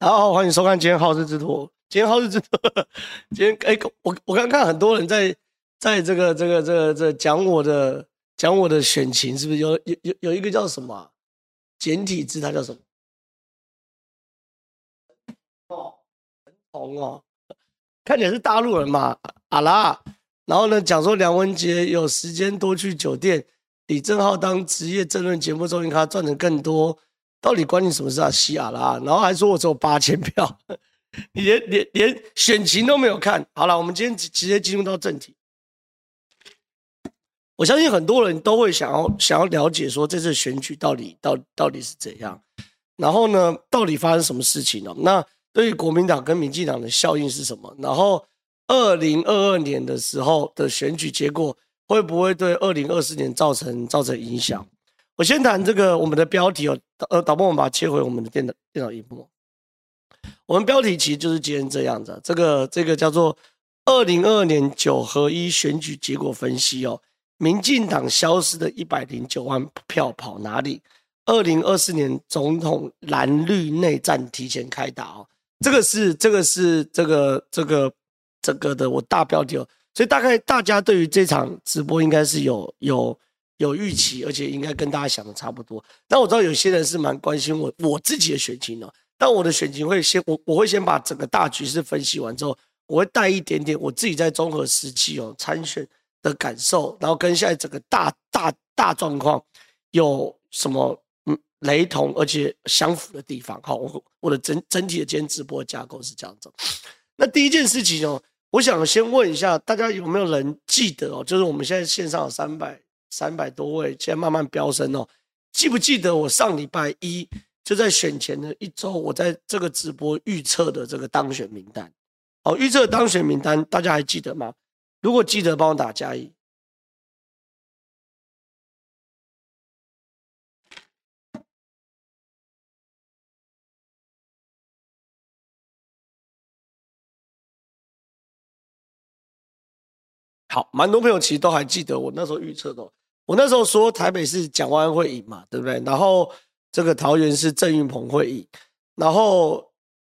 大家好，欢迎收看今天好事之徒。今天好事之徒，今天 哎、欸，我我刚看很多人在在这个这个这个这讲我的讲我的选情，是不是有有有有一个叫什么、啊、简体字，它叫什么？哦，很红哦，看起来是大陆人嘛，啊拉。然后呢，讲说梁文杰有时间多去酒店，李正浩当职业政论节目中，因他赚的更多。到底关你什么事啊？西亚拉，然后还说我只有八千票，你连连连选情都没有看。好了，我们今天直直接进入到正题。我相信很多人都会想要想要了解说这次选举到底到到底是怎样，然后呢，到底发生什么事情呢？那对于国民党跟民进党的效应是什么？然后二零二二年的时候的选举结果会不会对二零二四年造成造成影响？我先谈这个我们的标题哦，呃，导播，我们把它切回我们的电脑电脑萤幕。我们标题其实就是今天这样子，这个这个叫做“二零二二年九合一选举结果分析”哦，民进党消失的一百零九万票跑哪里？二零二四年总统蓝绿内战提前开打哦，这个是这个是这个这个这个的我大标题哦，所以大概大家对于这场直播应该是有有。有预期，而且应该跟大家想的差不多。但我知道有些人是蛮关心我我自己的选情的。但我的选情会先我我会先把整个大局势分析完之后，我会带一点点我自己在综合时期哦参选的感受，然后跟现在整个大大大状况有什么嗯雷同而且相符的地方。好，我我的整整体的今天直播架构是这样子。那第一件事情哦，我想先问一下大家有没有人记得哦，就是我们现在线上有三百。三百多位，现在慢慢飙升哦。记不记得我上礼拜一就在选前的一周，我在这个直播预测的这个当选名单？好，预测当选名单，大家还记得吗？如果记得，帮我打加一。好，蛮多朋友其实都还记得我那时候预测的。我那时候说台北市蒋万安会赢嘛，对不对？然后这个桃园是郑运鹏会赢，然后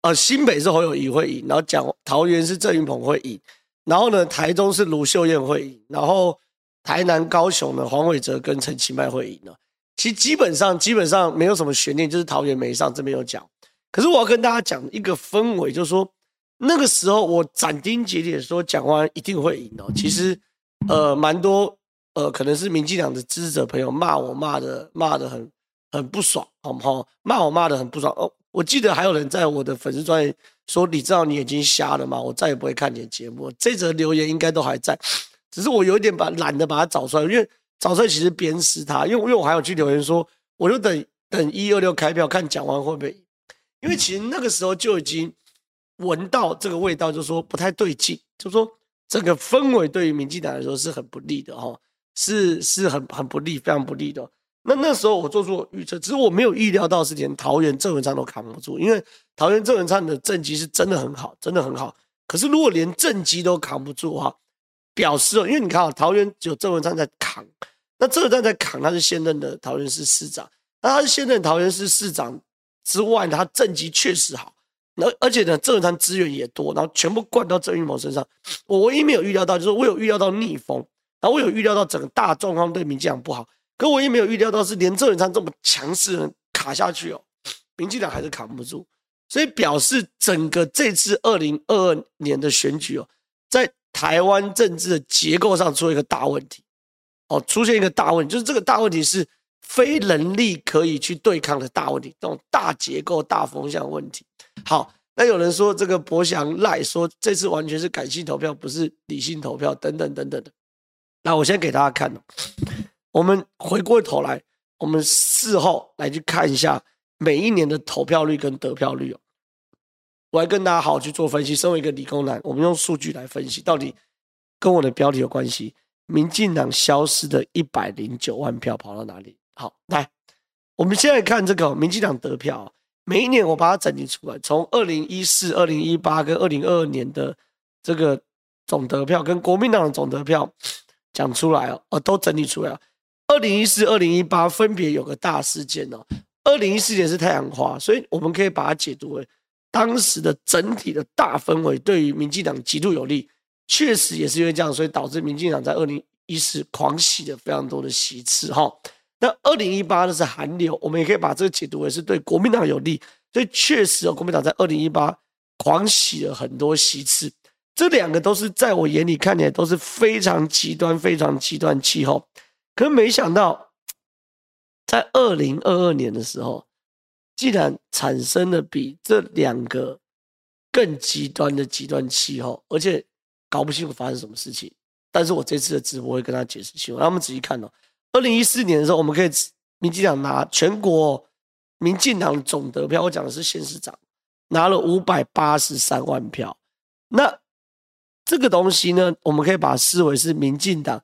呃新北是侯友谊会赢，然后蒋桃园是郑运鹏会赢，然后呢台中是卢秀燕会赢，然后台南高雄呢黄伟哲跟陈其迈会赢了。其实基本上基本上没有什么悬念，就是桃园没上，这边有讲。可是我要跟大家讲一个氛围，就是说那个时候我斩钉截铁说蒋万安一定会赢哦。其实呃蛮多。呃，可能是民进党的支持者朋友骂我骂的骂的很很不爽，好不好？骂我骂的很不爽哦。我记得还有人在我的粉丝专页说：“你知道你眼睛瞎了吗？我再也不会看你的节目。”这则留言应该都还在，只是我有一点把懒得把它找出来，因为找出来其实鞭尸他，因为因为我还有去留言说，我就等等一二六开票看讲完会不会，因为其实那个时候就已经闻到这个味道，就说不太对劲，就说整个氛围对于民进党来说是很不利的哈。是是很很不利，非常不利的。那那时候我做出预测，只是我没有预料到是连桃园郑文灿都扛不住，因为桃园郑文灿的政绩是真的很好，真的很好。可是如果连政绩都扛不住哈，表示哦，因为你看啊，桃园只有郑文灿在扛，那郑文灿在扛，他是现任的桃园市市长，那他是现任桃园市市长之外，他政绩确实好，而而且呢，郑文灿资源也多，然后全部灌到郑玉谋身上。我唯一没有预料到，就是我有预料到逆风。然后我有预料到整个大状况对民进党不好，可我也没有预料到是连郑文灿这么强势的人卡下去哦，民进党还是扛不住，所以表示整个这次二零二二年的选举哦，在台湾政治的结构上出了一个大问题，哦，出现一个大问题，就是这个大问题是非人力可以去对抗的大问题，这种大结构大风向问题。好，那有人说这个博翔赖说这次完全是感性投票，不是理性投票，等等等等的。那我先给大家看，我们回过头来，我们事后来去看一下每一年的投票率跟得票率哦。我来跟大家好好去做分析。身为一个理工男，我们用数据来分析，到底跟我的标题有关系。民进党消失的一百零九万票跑到哪里？好，来，我们现在看这个民进党得票，每一年我把它整理出来，从二零一四、二零一八跟二零二二年的这个总得票，跟国民党的总得票。讲出来哦，哦，都整理出来。二零一四、二零一八分别有个大事件哦。二零一四年是太阳花，所以我们可以把它解读为当时的整体的大氛围对于民进党极度有利，确实也是因为这样，所以导致民进党在二零一四狂喜了非常多的席次哈。那二零一八呢是韩流，我们也可以把这个解读为是对国民党有利，所以确实哦，国民党在二零一八狂喜了很多席次，这两个都是在我眼里看起来都是非常极端、非常极端气候。可是没想到，在二零二二年的时候，竟然产生了比这两个更极端的极端气候，而且搞不清楚发生什么事情。但是我这次的直播会跟他解释清楚，那我们仔细看哦。二零一四年的时候，我们可以民进党拿全国民进党总得票，我讲的是县市长拿了五百八十三万票。那这个东西呢，我们可以把它视为是民进党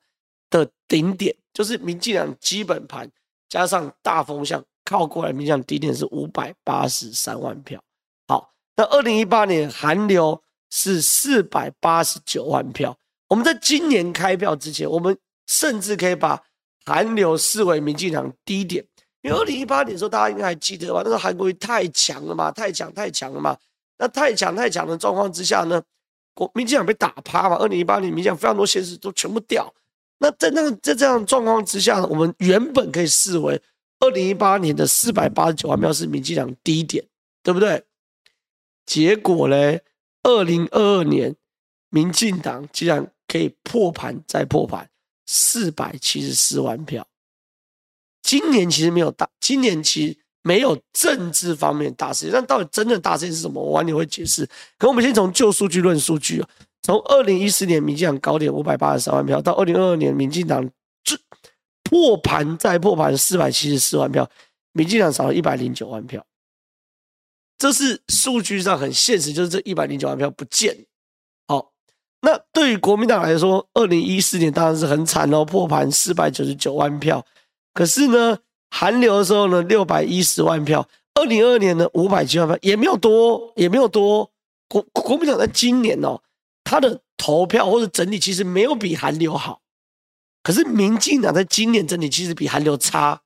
的顶点，就是民进党基本盘加上大风向靠过来，民进党顶点是五百八十三万票。好，那二零一八年韩流是四百八十九万票。我们在今年开票之前，我们甚至可以把韩流视为民进党低点，因为二零一八年的时候，大家应该还记得吧？那时候韩国瑜太强了嘛，太强太强了嘛。那太强太强的状况之下呢，国民进党被打趴嘛。二零一八年民进党非常多县市都全部掉。那在那个在这样状况之下，我们原本可以视为二零一八年的四百八十九万票是民进党低点，对不对？结果呢，二零二二年民进党竟然可以破盘再破盘。四百七十四万票，今年其实没有大，今年其实没有政治方面大事件，但到底真正大事件是什么？我晚点会解释。可我们先从旧数据论数据啊，从二零一四年民进党高点五百八十三万票，到二零二二年民进党破盘再破盘四百七十四万票，民进党少了一百零九万票，这是数据上很现实，就是这一百零九万票不见。好那对于国民党来说，二零一四年当然是很惨哦，破盘四百九十九万票。可是呢，韩流的时候呢，六百一十万票。二零二二年呢，五百七万票，也没有多，也没有多。国国民党在今年哦，他的投票或者整体其实没有比韩流好。可是民进党在今年整体其实比韩流差。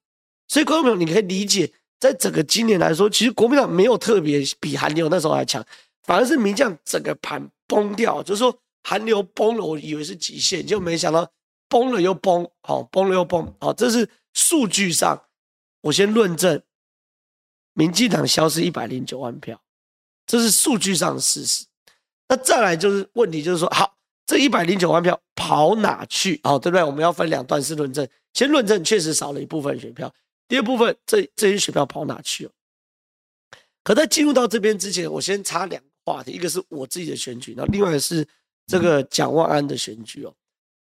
所以观众朋友，你可以理解，在整个今年来说，其实国民党没有特别比韩流那时候还强，反而是民进党整个盘崩掉，就是说。韩流崩了，我以为是极限，就没想到崩了又崩，好，崩了又崩，好，这是数据上，我先论证，民进党消失一百零九万票，这是数据上的事实。那再来就是问题，就是说，好，这一百零九万票跑哪去？好，对不对？我们要分两段式论证，先论证确实少了一部分选票，第二部分，这这些选票跑哪去了？可在进入到这边之前，我先插两个话题，一个是我自己的选举，然后另外是。这个蒋万安的选举哦，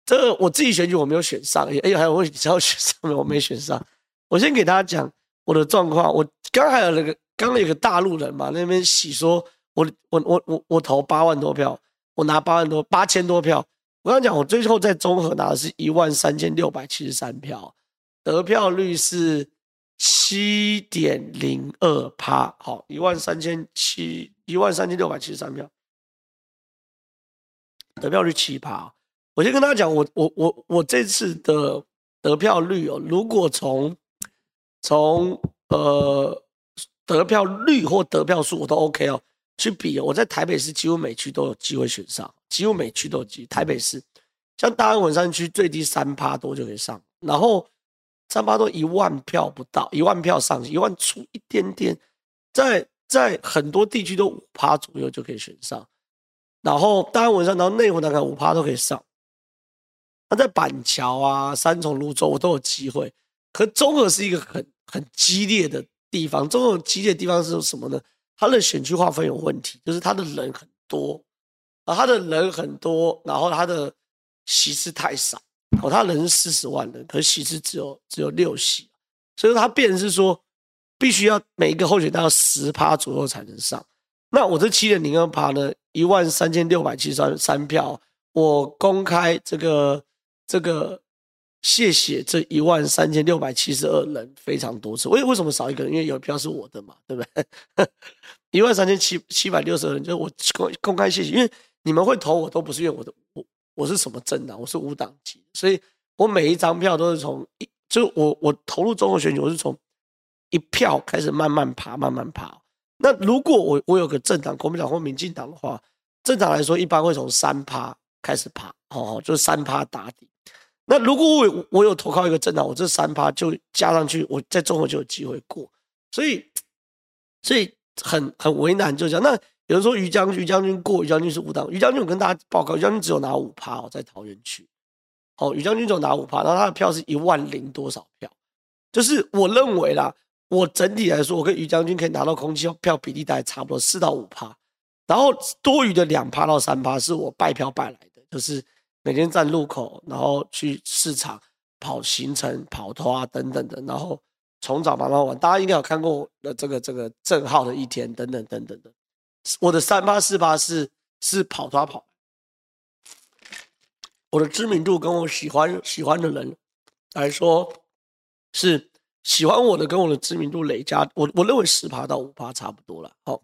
这个我自己选举我没有选上，哎，还有我只要选上了，我没选上。我先给大家讲我的状况。我刚还有那个，刚刚有个大陆人嘛，那边洗说我我我我我投八万多票，我拿八万多八千多票。我刚讲我最后在综合拿的是一万三千六百七十三票，得票率是七点零二趴。好，一万三千七一万三千六百七十三票。得票率七趴，我先跟大家讲，我我我我这次的得票率哦，如果从从呃得票率或得票数我都 OK 哦，去比，我在台北市几乎每区都有机会选上，几乎每区都有机会。台北市像大安文山区最低三趴多就可以上，然后三趴多一万票不到，一万票上去，一万出一点点，在在很多地区都五趴左右就可以选上。然后大安文山，然后内湖大概五趴都可以上。那在板桥啊、三重、芦洲，我都有机会。可综合是一个很很激烈的地方。这种激烈的地方是什么呢？它的选区划分有问题，就是他的人很多啊，他的人很多，然后他的席次太少。哦，他人是四十万人，可是席次只有只有六席，所以它变成是说，必须要每一个候选人要十趴左右才能上。那我这七点零二趴呢？一万三千六百七十三票，我公开这个这个谢谢这一万三千六百七十二人非常多次。为为什么少一个人？因为有票是我的嘛，对不对？一万三千七七百六十二人，就是我公公开谢谢，因为你们会投我都不是因为我的我我是什么政党，我是无党籍，所以我每一张票都是从一就我我投入中国选举，我是从一票开始慢慢爬，慢慢爬。那如果我我有个政党，国民党或民进党的话，正常来说一般会从三趴开始爬，哦，就是三趴打底。那如果我我有投靠一个政党，我这三趴就加上去，我在综合就有机会过。所以，所以很很为难，就这样。那有人说于将军，于将军过，于将军是无党。于将军我跟大家报告，于将军只有拿五趴哦，在桃园区。哦，于将军只有拿五趴，然后他的票是一万零多少票，就是我认为啦。我整体来说，我跟于将军可以拿到空气票比例大概差不多四到五趴，然后多余的两趴到三趴是我拜票拜来的，就是每天站路口，然后去市场跑行程、跑拖啊等等的，然后从早忙到晚。大家应该有看过我的这个这个郑浩的一天等等等等的。我的三趴四趴是是跑抓跑，我的知名度跟我喜欢喜欢的人来说是。喜欢我的跟我的知名度累加，我我认为十趴到五趴差不多了。好，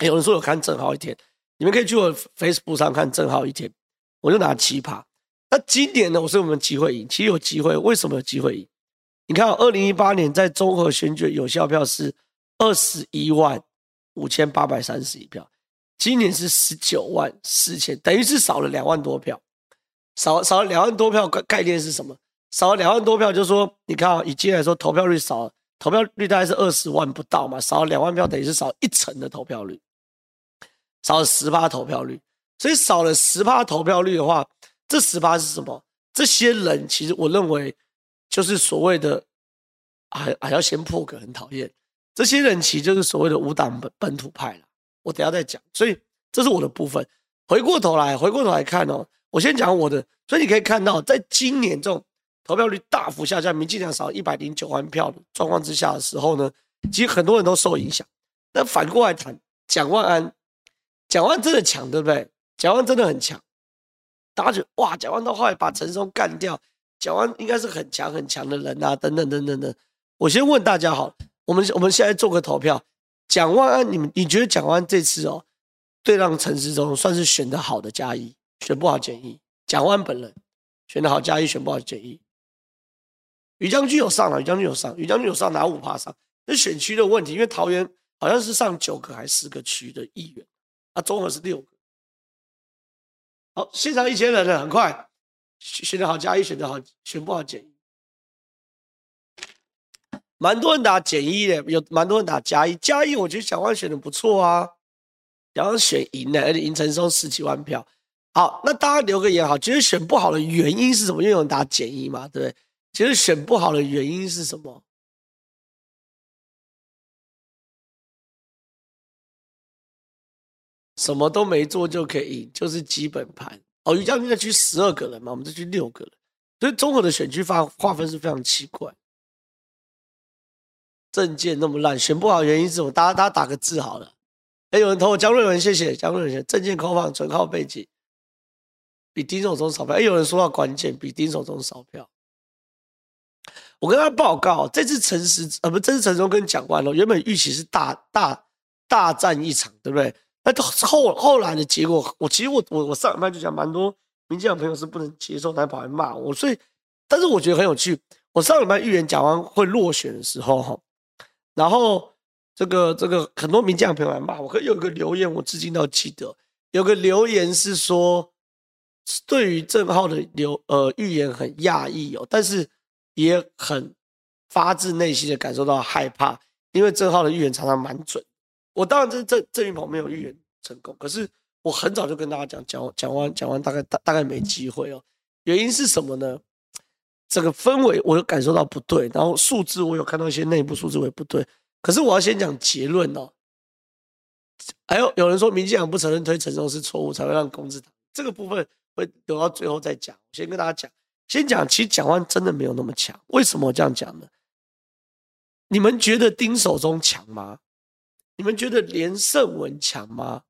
有人说有看郑浩一天，你们可以去我 Facebook 上看郑浩一天，我就拿七趴。那今年呢，我是我们机会赢，其实有机会，为什么有机会赢？你看，二零一八年在综合选举有效票是二十一万五千八百三十一票，今年是十九万四千，等于是少了两万多票，少少了两万多票，概概念是什么？少了两万多票，就是说，你看啊，以今天来说，投票率少了，投票率大概是二十万不到嘛，少了两万票，等于是少一成的投票率，少了十八投票率，所以少了十趴投票率的话，这十趴是什么？这些人其实我认为就是所谓的，还还要先破格，很讨厌，这些人其实就是所谓的无党本本土派了，我等下再讲，所以这是我的部分。回过头来，回过头来看哦，我先讲我的，所以你可以看到，在今年这种。投票率大幅下降，民进党少一百零九万票的状况之下的时候呢，其实很多人都受影响。那反过来谈，蒋万安，蒋万真的强，对不对？蒋万真的很强，大家觉得哇，蒋万到后来把陈松干掉，蒋万应该是很强很强的人啊，等等等等等。我先问大家好，我们我们现在做个投票，蒋万安，你们你觉得蒋万这次哦，对让陈时中算是选的好的加一，选不好减一？蒋万本人选的好加一，选不好减一？于将军有上了，于将军有上，于将军有上拿五趴上，那选区的问题，因为桃园好像是上九个还是十个区的议员，啊，综合是六个。好，现场一千人了，很快选的好加一，选的好选不好减一，蛮多人打减一的，有蛮多人打加一，加一我觉得小万选的不错啊，然后选赢了，而且赢成收十几万票。好，那大家留个言好，觉得选不好的原因是什么？因为有人打减一嘛，对不对？其实选不好的原因是什么？什么都没做就可以赢，就是基本盘。哦，于将军那区十二个人嘛，我们这区六个人，所以综合的选区划划分是非常奇怪。证件那么烂，选不好原因是什么？大家大家打个字好了。哎，有人投我江瑞文，谢谢江瑞文。证件空放，纯靠背景，比丁守中少票。哎，有人说到关键，比丁守中少票。我跟他报告，这次陈时呃不，这次陈时中跟蒋万安原本预期是大大大战一场，对不对？那到后后来的结果，我其实我我我上礼拜就讲，蛮多民进党朋友是不能接受，他跑来骂我，所以，但是我觉得很有趣。我上礼拜预言讲完会落选的时候，哈，然后这个这个很多民进党朋友来骂我，可有一个留言我至今都记得，有个留言是说，对于郑浩的留呃预言很讶异哦，但是。也很发自内心的感受到害怕，因为郑浩的预言常常蛮准。我当然这这郑运鹏没有预言成功，可是我很早就跟大家讲，讲讲完讲完大概大大概没机会哦。原因是什么呢？这个氛围我有感受到不对，然后数字我有看到一些内部数字我也不对。可是我要先讲结论哦。还有有人说民进党不承认推陈松是错误，才会让公治党这个部分会留到最后再讲。我先跟大家讲。先讲，其实蒋万真的没有那么强。为什么我这样讲呢？你们觉得丁守中强吗？你们觉得连胜文强吗？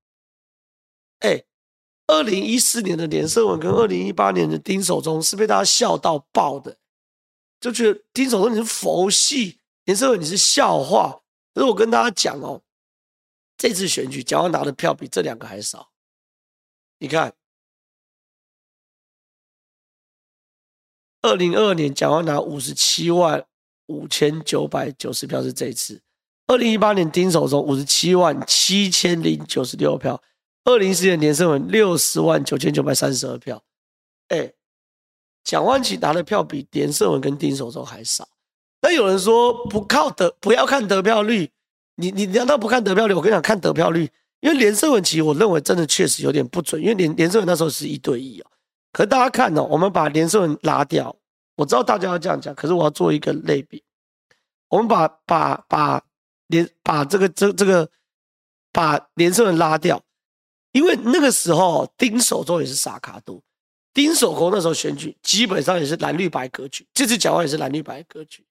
哎，二零一四年的连胜文跟二零一八年的丁守中是被大家笑到爆的，就觉得丁守中你是佛系，连胜文你是笑话。可是我跟大家讲哦，这次选举蒋万拿的票比这两个还少，你看。二零二二年，蒋万拿五十七万五千九百九十票是这一次，二零一八年丁守中五十七万七千零九十六票，二零一四年连胜文六十万九千九百三十二票。哎，蒋万齐拿的票比连胜文跟丁守中还少。那有人说不靠得，不要看得票率，你你难道不看得票率？我跟你讲，看得票率，因为连胜文其实我认为真的确实有点不准，因为连连胜文那时候是一对一哦。可是大家看哦，我们把连胜文拉掉，我知道大家要这样讲，可是我要做一个类比，我们把把把连把这个这这个把连胜文拉掉，因为那个时候丁守中也是傻卡度。丁守中那时候选举基本上也是蓝绿白格局，这次讲话也是蓝绿白格局。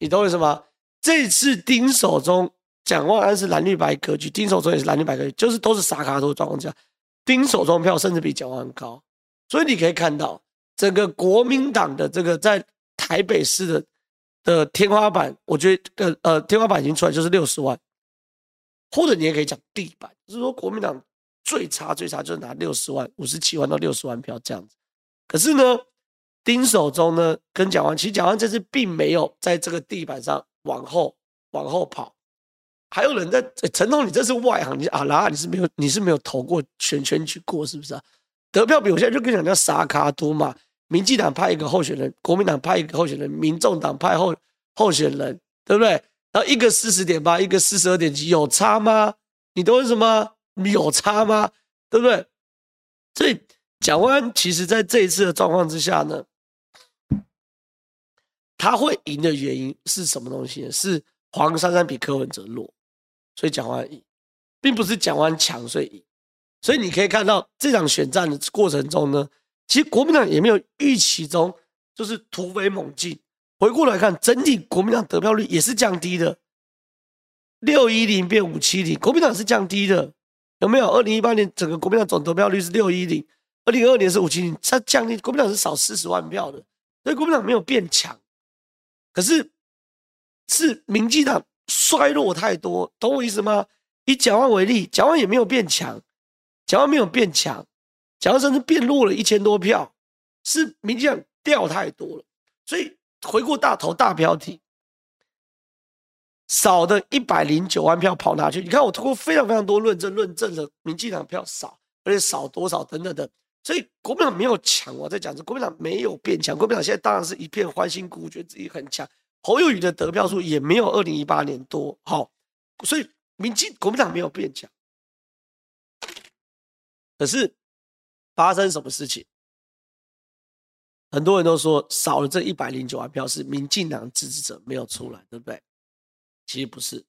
你懂我意思吗？这次丁守中、蒋万安是蓝绿白格局，丁守中也是蓝绿白格局，就是都是傻卡度的状况下，丁守中票甚至比蒋万安高，所以你可以看到整个国民党的这个在台北市的的天花板，我觉得呃呃天花板已经出来，就是六十万，或者你也可以讲地板，就是说国民党最差最差就是拿六十万五十七万到六十万票这样子，可是呢？丁守中呢，跟蒋万，其实蒋万这次并没有在这个地板上往后往后跑，还有人在陈彤，你这是外行，你啊，然后你是没有你是没有投过选选去过是不是啊？得票比我现在就跟你讲叫撒卡都嘛，民进党派一个候选人，国民党派一个候选人，民众党派候候选人，对不对？然后一个四十点八，一个四十二点几，有差吗？你懂什么？有差吗？对不对？所以蒋万其实在这一次的状况之下呢。他会赢的原因是什么东西？是黄珊珊比柯文哲弱，所以蒋万赢，并不是蒋万强所以赢。所以你可以看到这场选战的过程中呢，其实国民党也没有预期中就是突飞猛进。回过来看，整体国民党得票率也是降低的，六一零变五七零，国民党是降低的，有没有？二零一八年整个国民党总得票率是六一零，二零二二年是五七零，它降低，国民党是少四十万票的，所以国民党没有变强。可是，是民进党衰弱太多，懂我意思吗？以蒋万为例，蒋万也没有变强，蒋万没有变强，蒋万甚至变弱了一千多票，是民进党掉太多了。所以回过大头大标题，少的一百零九万票跑哪去？你看我通过非常非常多论证，论证了民进党票少，而且少多少等等等。所以国民党没有强，我在讲这国民党没有变强，国民党现在当然是一片欢欣鼓舞，觉得自己很强。侯友宜的得票数也没有二零一八年多，好，所以民进国民党没有变强。可是发生什么事情？很多人都说少了这一百零九万票是民进党支持者没有出来，对不对？其实不是，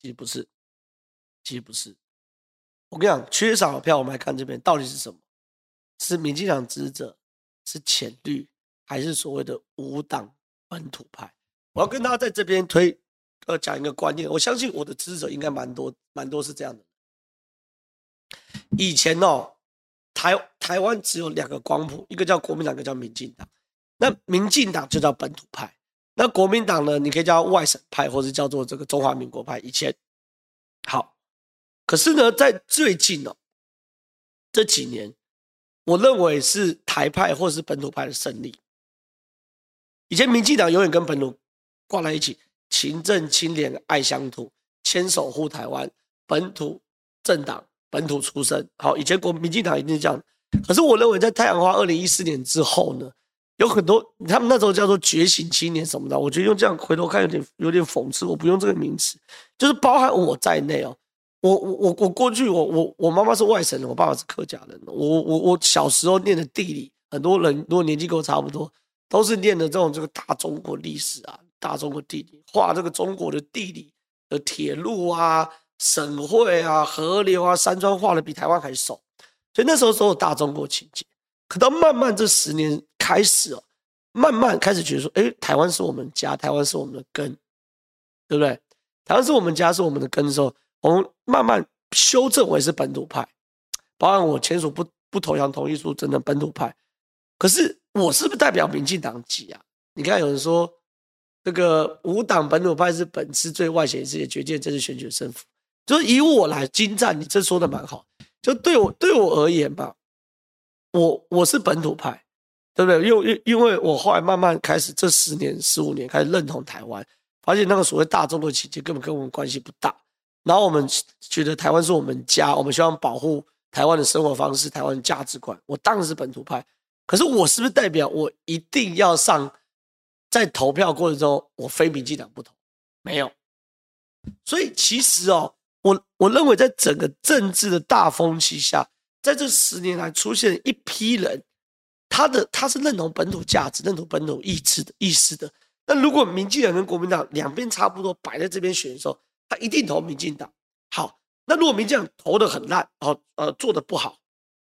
其实不是，其实不是。我跟你讲，缺少的票，我们来看这边到底是什么。是民进党支持者，是浅绿，还是所谓的无党本土派？我要跟大家在这边推，呃，讲一个观念。我相信我的支持者应该蛮多，蛮多是这样的。以前哦，台台湾只有两个光谱，一个叫国民党，一个叫民进党。那民进党就叫本土派，那国民党呢，你可以叫外省派，或者叫做这个中华民国派。以前好，可是呢，在最近哦，这几年。我认为是台派或是本土派的胜利。以前民进党永远跟本土挂在一起，勤政清廉爱乡土，牵手护台湾，本土政党，本土出身。好，以前国民进党一定是这样。可是我认为在太阳花二零一四年之后呢，有很多他们那时候叫做觉醒青年什么的，我觉得用这样回头看有点有点讽刺。我不用这个名词，就是包含我在内哦。我我我我过去我我我妈妈是外省人，我爸爸是客家人。我我我小时候念的地理，很多人如果年纪跟我差不多，都是念的这种这个大中国历史啊，大中国地理，画这个中国的地理的铁路啊、省会啊、河流啊、山川画的比台湾还熟，所以那时候都有大中国情节。可到慢慢这十年开始哦，慢慢开始觉得说，哎，台湾是我们家，台湾是我们的根，对不对？台湾是我们家，是我们的根的时候。我们慢慢修正为是本土派，包含我签署不不投降同意书，真的本土派。可是我是不是代表民进党籍啊？你看有人说这个无党本土派是本次最外显是也决定这次选举的胜负。就是以我来精湛，你这说的蛮好。就对我对我而言吧，我我是本土派，对不对？因为因因为我后来慢慢开始这十年十五年开始认同台湾。发现那个所谓大中国情结根本跟我们关系不大。然后我们觉得台湾是我们家，我们希望保护台湾的生活方式、台湾的价值观。我当然是本土派，可是我是不是代表我一定要上在投票过程中我非民进党不投？没有。所以其实哦，我我认为在整个政治的大风气下，在这十年来出现一批人，他的他是认同本土价值、认同本土意志的意识的。那如果民进党跟国民党两边差不多摆在这边选的时候，他一定投民进党。好，那如果民进党投的很烂，哦，呃，做的不好，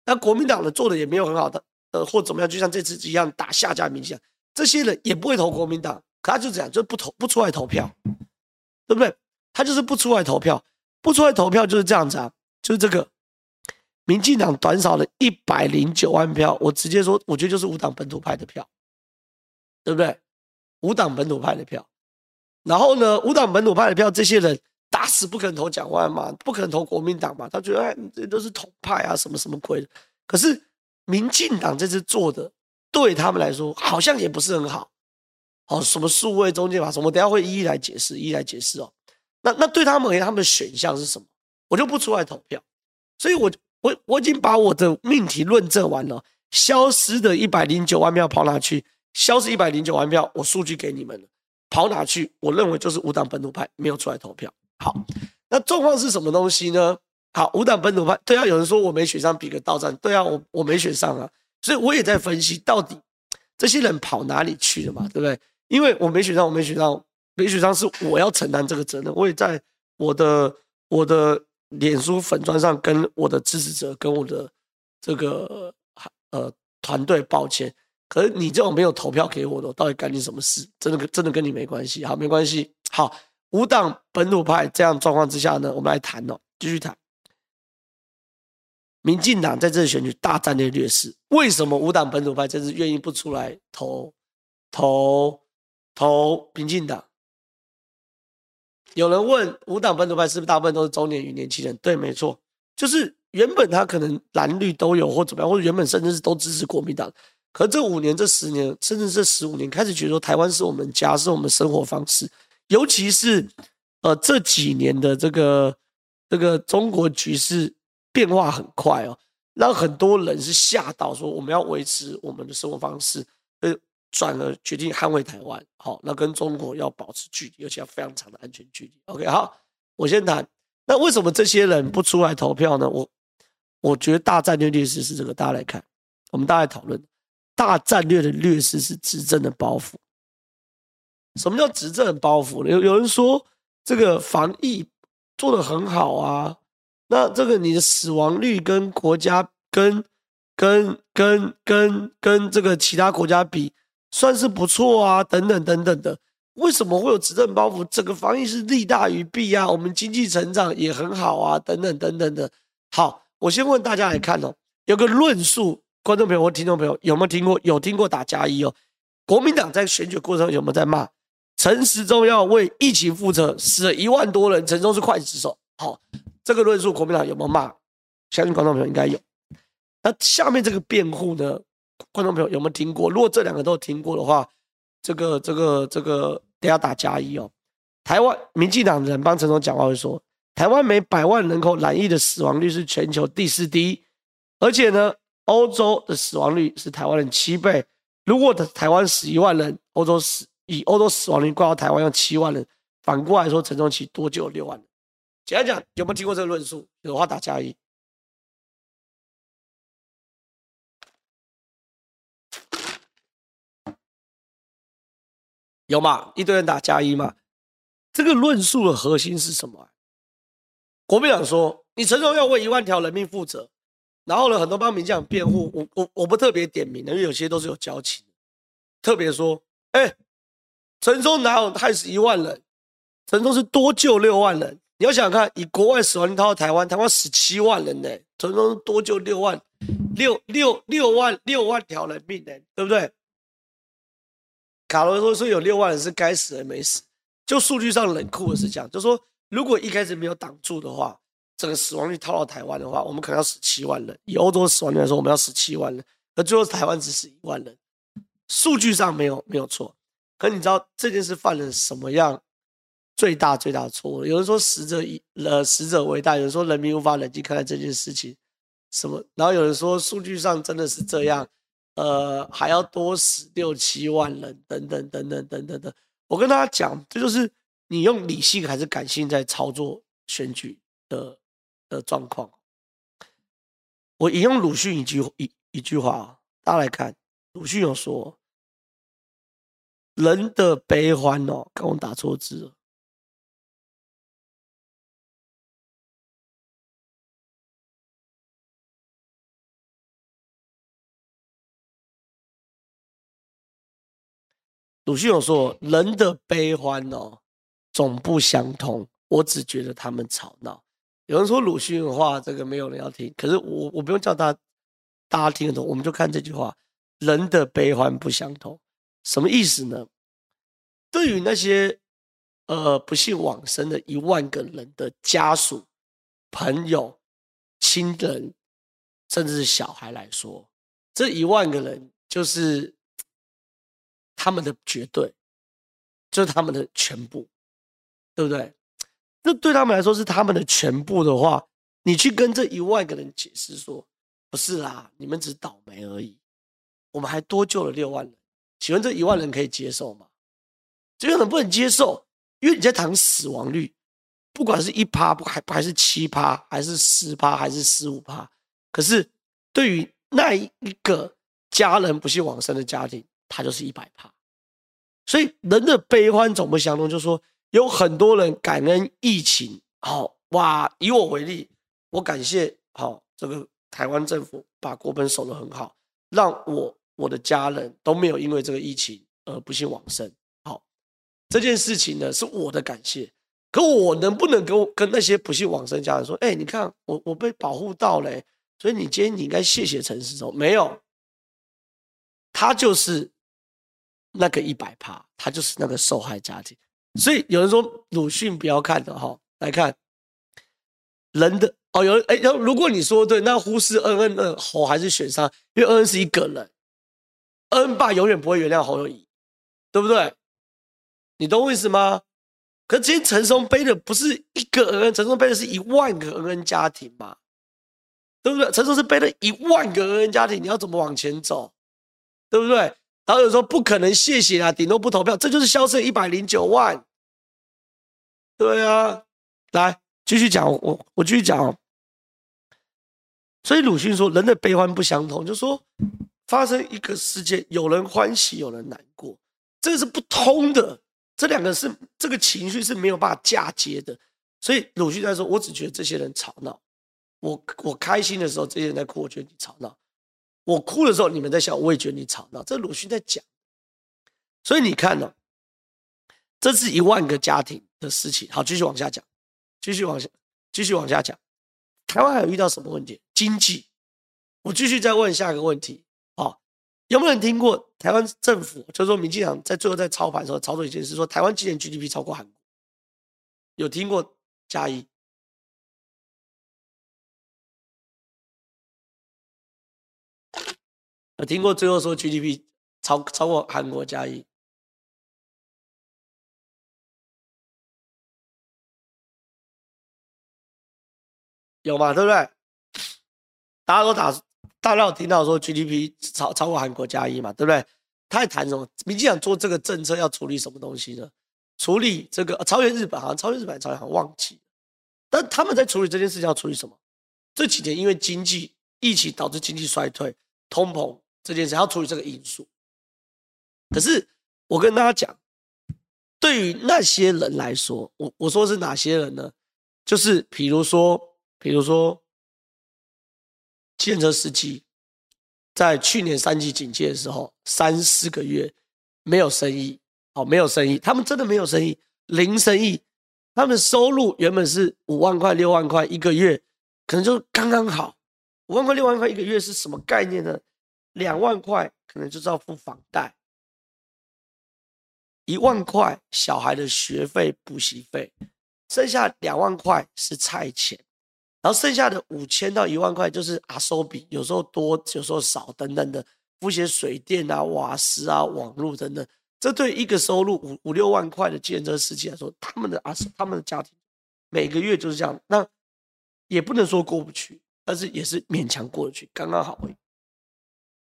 那国民党呢做的也没有很好的，呃，或怎么样，就像这次一样打下架民进党，这些人也不会投国民党，可他就这样，就不投，不出来投票，对不对？他就是不出来投票，不出来投票就是这样子啊，就是这个，民进党短少了一百零九万票，我直接说，我觉得就是无党本土派的票，对不对？无党本土派的票。然后呢，无党本土派的票，这些人打死不肯投蒋万嘛，不可能投国民党嘛。他觉得哎，这都是统派啊，什么什么鬼的。可是民进党这次做的，对他们来说好像也不是很好。哦，什么数位中介法什么，等下会一一来解释，一一来解释哦。那那对他们而言，他们的选项是什么？我就不出来投票。所以我我我已经把我的命题论证完了。消失的一百零九万票跑哪去？消失一百零九万票，我数据给你们了。跑哪去？我认为就是无党本土派没有出来投票。好，那状况是什么东西呢？好，无党本土派，对啊，有人说我没选上，比个倒站。对啊，我我没选上啊，所以我也在分析到底这些人跑哪里去了嘛，对不对？因为我没选上，我没选上，没选上是我要承担这个责任。我也在我的我的脸书粉砖上跟我的支持者跟我的这个呃团队抱歉。可是你这种没有投票给我的，我到底干你什么事？真的真的跟你没关系。好，没关系。好，无党本土派这样状况之下呢，我们来谈哦，继续谈。民进党在这次选举大战略劣势，为什么无党本土派这次愿意不出来投投投民进党？有人问无党本土派是不是大部分都是中年与年轻人？对，没错，就是原本他可能蓝绿都有或怎么样，或者原本甚至是都支持国民党。可这五年、这十年，甚至这十五年，开始觉得说台湾是我们家，是我们生活方式。尤其是，呃，这几年的这个这个中国局势变化很快哦，让很多人是吓到，说我们要维持我们的生活方式，呃，转而决定捍卫台湾。好，那跟中国要保持距离，而且要非常长的安全距离。OK，好，我先谈。那为什么这些人不出来投票呢？我我觉得大战略劣势是这个，大家来看，我们大家来讨论。大战略的劣势是执政的包袱。什么叫执政的包袱呢？有有人说这个防疫做得很好啊，那这个你的死亡率跟国家跟跟跟跟跟这个其他国家比算是不错啊，等等等等的。为什么会有执政包袱？整个防疫是利大于弊啊，我们经济成长也很好啊，等等等等的。好，我先问大家来看哦，有个论述。观众朋友或听众朋友有没有听过？有听过打加一哦？国民党在选举过程有没有在骂陈时中要为疫情负责，死了一万多人，陈中是刽子手。好，这个论述国民党有没有骂？相信观众朋友应该有。那下面这个辩护呢？观众朋友有没有听过？如果这两个都听过的话，这个这个这个等下打加一哦。台湾民进党人帮陈总讲话会说，台湾每百万人口染疫的死亡率是全球第四低，而且呢。欧洲的死亡率是台湾的七倍。如果台湾死一万人，欧洲死以欧洲死亡率挂到台湾要七万人。反过来说，陈中期多就有六万人。简单讲，有没有听过这个论述？有的话打加一。有吗？一堆人打加一吗？这个论述的核心是什么？国民党说，你陈中要为一万条人命负责。然后呢，很多帮民进党辩护，我我我不特别点名，因为有些都是有交情。特别说，哎，陈忠哪有害死一万人？陈忠是多救六万人。你要想想看，以国外死亡率到台湾，台湾十七万人呢，陈忠多救六万，六六六万六万条人命呢，对不对？卡罗说说有六万人是该死而没死，就数据上冷酷的是这样，就说如果一开始没有挡住的话。整个死亡率套到台湾的话，我们可能要死七万人。以欧洲死亡率来说，我们要死七万人，而最后台湾只死一万人，数据上没有没有错。可你知道这件事犯了什么样最大最大的错误。有人说死者以呃死者为大，有人说人民无法冷静看待这件事情，什么？然后有人说数据上真的是这样，呃，还要多死六七万人，等等等等等等等。我跟大家讲，这就是你用理性还是感性在操作选举的的状况。我引用鲁迅一句一一句话，大家来看，鲁迅有说。人的悲欢哦，刚我打错字了。鲁迅有说，人的悲欢哦，总不相同。我只觉得他们吵闹。有人说鲁迅的话，这个没有人要听。可是我我不用叫大家大家听得懂，我们就看这句话：人的悲欢不相同。什么意思呢？对于那些呃不幸往生的一万个人的家属、朋友、亲人，甚至是小孩来说，这一万个人就是他们的绝对，就是他们的全部，对不对？那对他们来说是他们的全部的话，你去跟这一万个人解释说，不是啦，你们只倒霉而已。我们还多救了六万人，请问这一万人可以接受吗？这个人不能接受，因为你在谈死亡率，不管是一趴不还还是七趴，还是十趴，还是十五趴，可是对于那一个家人不幸往生的家庭，他就是一百趴。所以人的悲欢总不相同，就是说有很多人感恩疫情，好哇，以我为例，我感谢好这个台湾政府把国本守得很好，让我我的家人都没有因为这个疫情而不幸往生。好这件事情呢，是我的感谢，可我能不能跟跟那些不幸往生家人说，哎，你看我我被保护到了，所以你今天你应该谢谢陈世忠。没有，他就是那个一百趴，他就是那个受害家庭。所以有人说鲁迅不要看的哈，来看人的哦，有人哎，如果你说对，那忽视恩恩的侯还是选上，因为恩恩是一个人，恩爸永远不会原谅侯友宜，对不对？你懂我意思吗？可今天陈松背的不是一个恩恩，陈松背的是一万个恩恩家庭嘛，对不对？陈松是背了一万个恩恩家庭，你要怎么往前走？对不对？然后有时候不可能谢谢啊，顶多不投票，这就是消失一百零九万。对啊，来继续讲，我我继续讲哦。所以鲁迅说，人的悲欢不相同，就说发生一个事件，有人欢喜，有人难过，这个是不通的。这两个是这个情绪是没有办法嫁接的，所以鲁迅在说：“我只觉得这些人吵闹，我我开心的时候，这些人在哭，我觉得你吵闹；我哭的时候，你们在笑，我也觉得你吵闹。”这鲁迅在讲，所以你看呢、哦，这是一万个家庭的事情。好，继续往下讲，继续往下，继续往下讲。台湾还有遇到什么问题？经济，我继续再问下一个问题啊。有没有人听过台湾政府，就是说民进党在最后在操盘的时候操作一件事，说台湾今年 GDP 超过韩国？有听过加一？我听过最后说 GDP 超超过韩国加一？有吗？对不对？大家都打。大家有听到说 GDP 超超过韩国加一嘛，对不对？他在谈什么？民进党做这个政策要处理什么东西呢？处理这个超越日本，好像超越日本，超越好像忘记。但他们在处理这件事情要处理什么？这几年因为经济疫情导致经济衰退、通膨这件事要处理这个因素。可是我跟大家讲，对于那些人来说，我我说是哪些人呢？就是比如说，比如说。汽车司机在去年三级警戒的时候，三四个月没有生意，哦，没有生意，他们真的没有生意，零生意。他们收入原本是五万块、六万块一个月，可能就刚刚好。五万块、六万块一个月是什么概念呢？两万块可能就是要付房贷，一万块小孩的学费、补习费，剩下两万块是菜钱。然后剩下的五千到一万块就是阿收比，有时候多，有时候少等等的，付些水电啊、瓦斯啊、网络等等，这对一个收入五五六万块的计程车司机来说，他们的阿，他们的家庭每个月就是这样，那也不能说过不去，但是也是勉强过得去，刚刚好而已。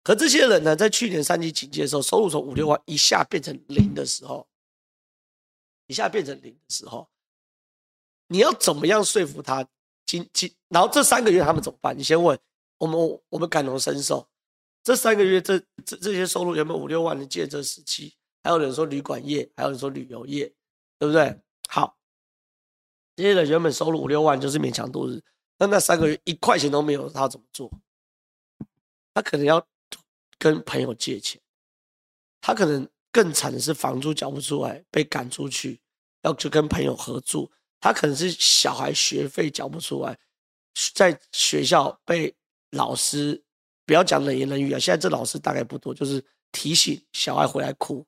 可这些人呢，在去年三级警戒的时候，收入从五六万一下变成零的时候，一下变成零的时候，你要怎么样说服他？今今，然后这三个月他们怎么办？你先问我们，我们感同身受。这三个月，这这这些收入有没有五六万的借这时期？还有人说旅馆业，还有人说旅游业，对不对？好，这些人原本收入五六万就是勉强度日，那那三个月一块钱都没有，他怎么做？他可能要跟朋友借钱，他可能更惨的是房租交不出来，被赶出去，要去跟朋友合租。他可能是小孩学费交不出来，在学校被老师不要讲冷言冷语啊，现在这老师大概不多，就是提醒小孩回来哭。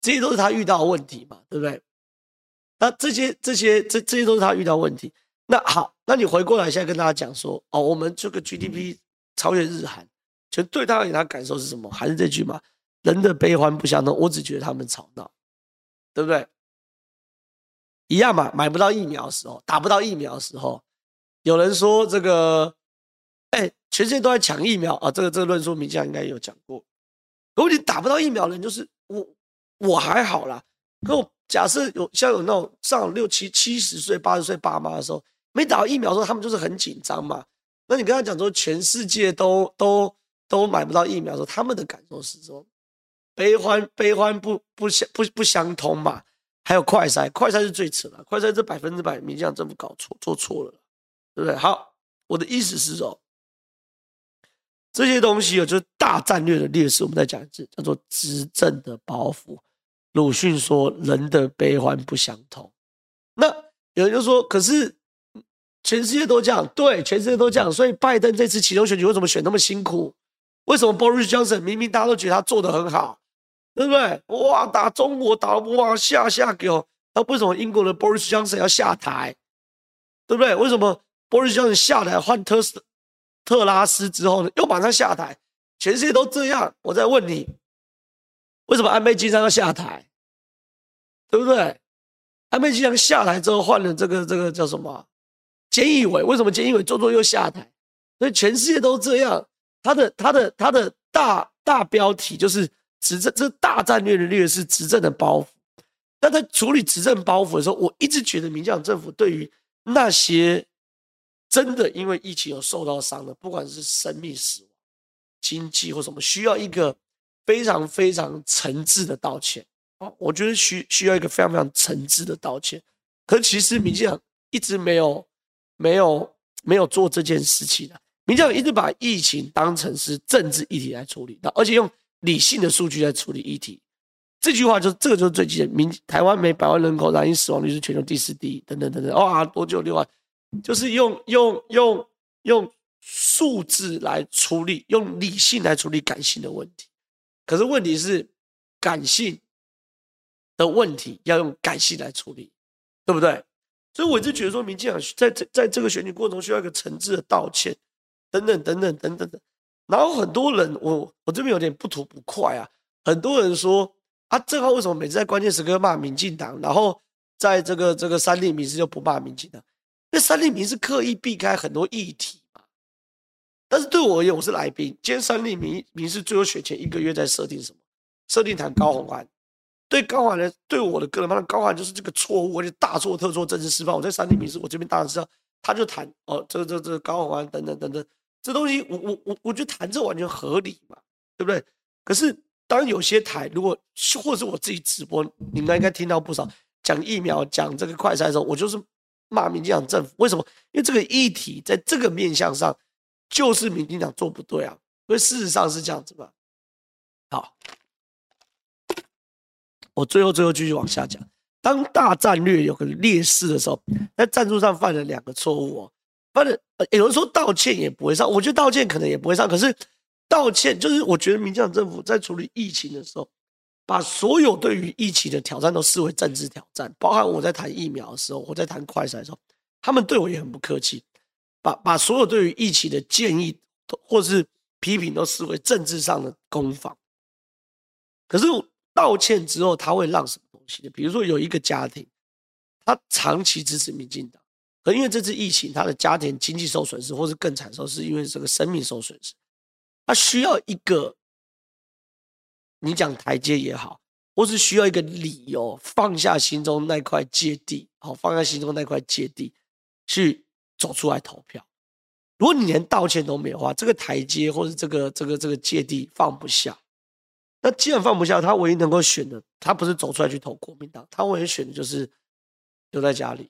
这些都是他遇到的问题嘛，对不对？那这些、这些、这这些都是他遇到问题。那好，那你回过来现在跟大家讲说，哦，我们这个 GDP 超越日韩，其实对他而言，他感受是什么？还是这句嘛，人的悲欢不相同。我只觉得他们吵闹，对不对？一样嘛，买不到疫苗的时候，打不到疫苗的时候，有人说这个，哎，全世界都在抢疫苗啊，这个这个论述，民进党应该有讲过。如果你打不到疫苗的人，就是我。我还好啦，可我假设有像有那种上六七七十岁、八十岁爸妈的时候，没打疫苗的时候，他们就是很紧张嘛。那你跟他讲说全世界都都都买不到疫苗的时候，他们的感受是说悲欢悲欢不不相不不相通嘛。还有快筛，快筛是最扯的，快筛这百分之百民进党政府搞错做错了，对不对？好，我的意思是说，这些东西有就是大战略的劣势，我们再讲一次，叫做执政的包袱。鲁迅说：“人的悲欢不相同。”那有人就说：“可是全世界都这样，对，全世界都这样。所以拜登这次期中选举为什么选那么辛苦？为什么 Boris Johnson 明明大家都觉得他做得很好，对不对？哇，打中国打哇下下给我，那为什么英国的 Boris Johnson 要下台？对不对？为什么 Boris Johnson 下台换特斯特拉斯之后呢，又马上下台？全世界都这样，我在问你。”为什么安倍晋三要下台？对不对？安倍晋三下台之后换了这个这个叫什么？菅义伟？为什么菅义伟做做又下台？所以全世界都这样。他的他的他的大大标题就是执政，这大战略的劣势，执政的包袱。但在处理执政包袱的时候，我一直觉得民进党政府对于那些真的因为疫情有受到伤的，不管是生命死亡、经济或什么，需要一个。非常非常诚挚的道歉啊！我觉得需需要一个非常非常诚挚的道歉。可其实民进党一直没有没有没有做这件事情的。民进党一直把疫情当成是政治议题来处理，而且用理性的数据来处理议题。这句话就是这个就是最基本。民台湾每百万人口染疫死亡率是全球第四第一，等等等等。哇，多久六万？就是用用用用数字来处理，用理性来处理感性的问题。可是问题是，感性的问题要用感性来处理，对不对？所以我一直觉得说，民进党在在在这个选举过程中需要一个诚挚的道歉，等等等等等等等。然后很多人，我我这边有点不吐不快啊。很多人说啊，正好为什么每次在关键时刻骂民进党，然后在这个这个三立民视就不骂民进党？那三立民是刻意避开很多议题嘛。但是对我而言，我是来宾。今天三立民民视最后选前一个月在设定什么？设定谈高虹安。对高虹安？对我的个人，那高虹安就是这个错误，而且大错特错，政治失败。我在三立民视，我这边当然知道，他就谈哦，这个这个这个高虹安等等等等，这东西我我我我觉得谈这完全合理嘛，对不对？可是当有些台如果或是我自己直播，你们应该听到不少讲疫苗、讲这个快筛的时候，我就是骂民进党政府。为什么？因为这个议题在这个面向上。就是民进党做不对啊，所以事实上是这样子嘛。好，我最后最后继续往下讲。当大战略有个劣势的时候，在战术上犯了两个错误哦。犯了，有人说道歉也不会上，我觉得道歉可能也不会上。可是道歉就是，我觉得民进党政府在处理疫情的时候，把所有对于疫情的挑战都视为政治挑战，包含我在谈疫苗的时候，我在谈快筛的时候，他们对我也很不客气。把把所有对于疫情的建议或是批评都视为政治上的攻防，可是道歉之后他会让什么东西呢？比如说有一个家庭，他长期支持民进党，可因为这次疫情，他的家庭经济受损失，或是更惨受，是因为这个生命受损失，他需要一个你讲台阶也好，或是需要一个理由放下心中那块芥蒂，好，放下心中那块芥蒂，去走出来投票。如果你连道歉都没有的话，这个台阶或者这个这个这个芥蒂放不下，那既然放不下，他唯一能够选的，他不是走出来去投国民党，他唯一选的就是留在家里，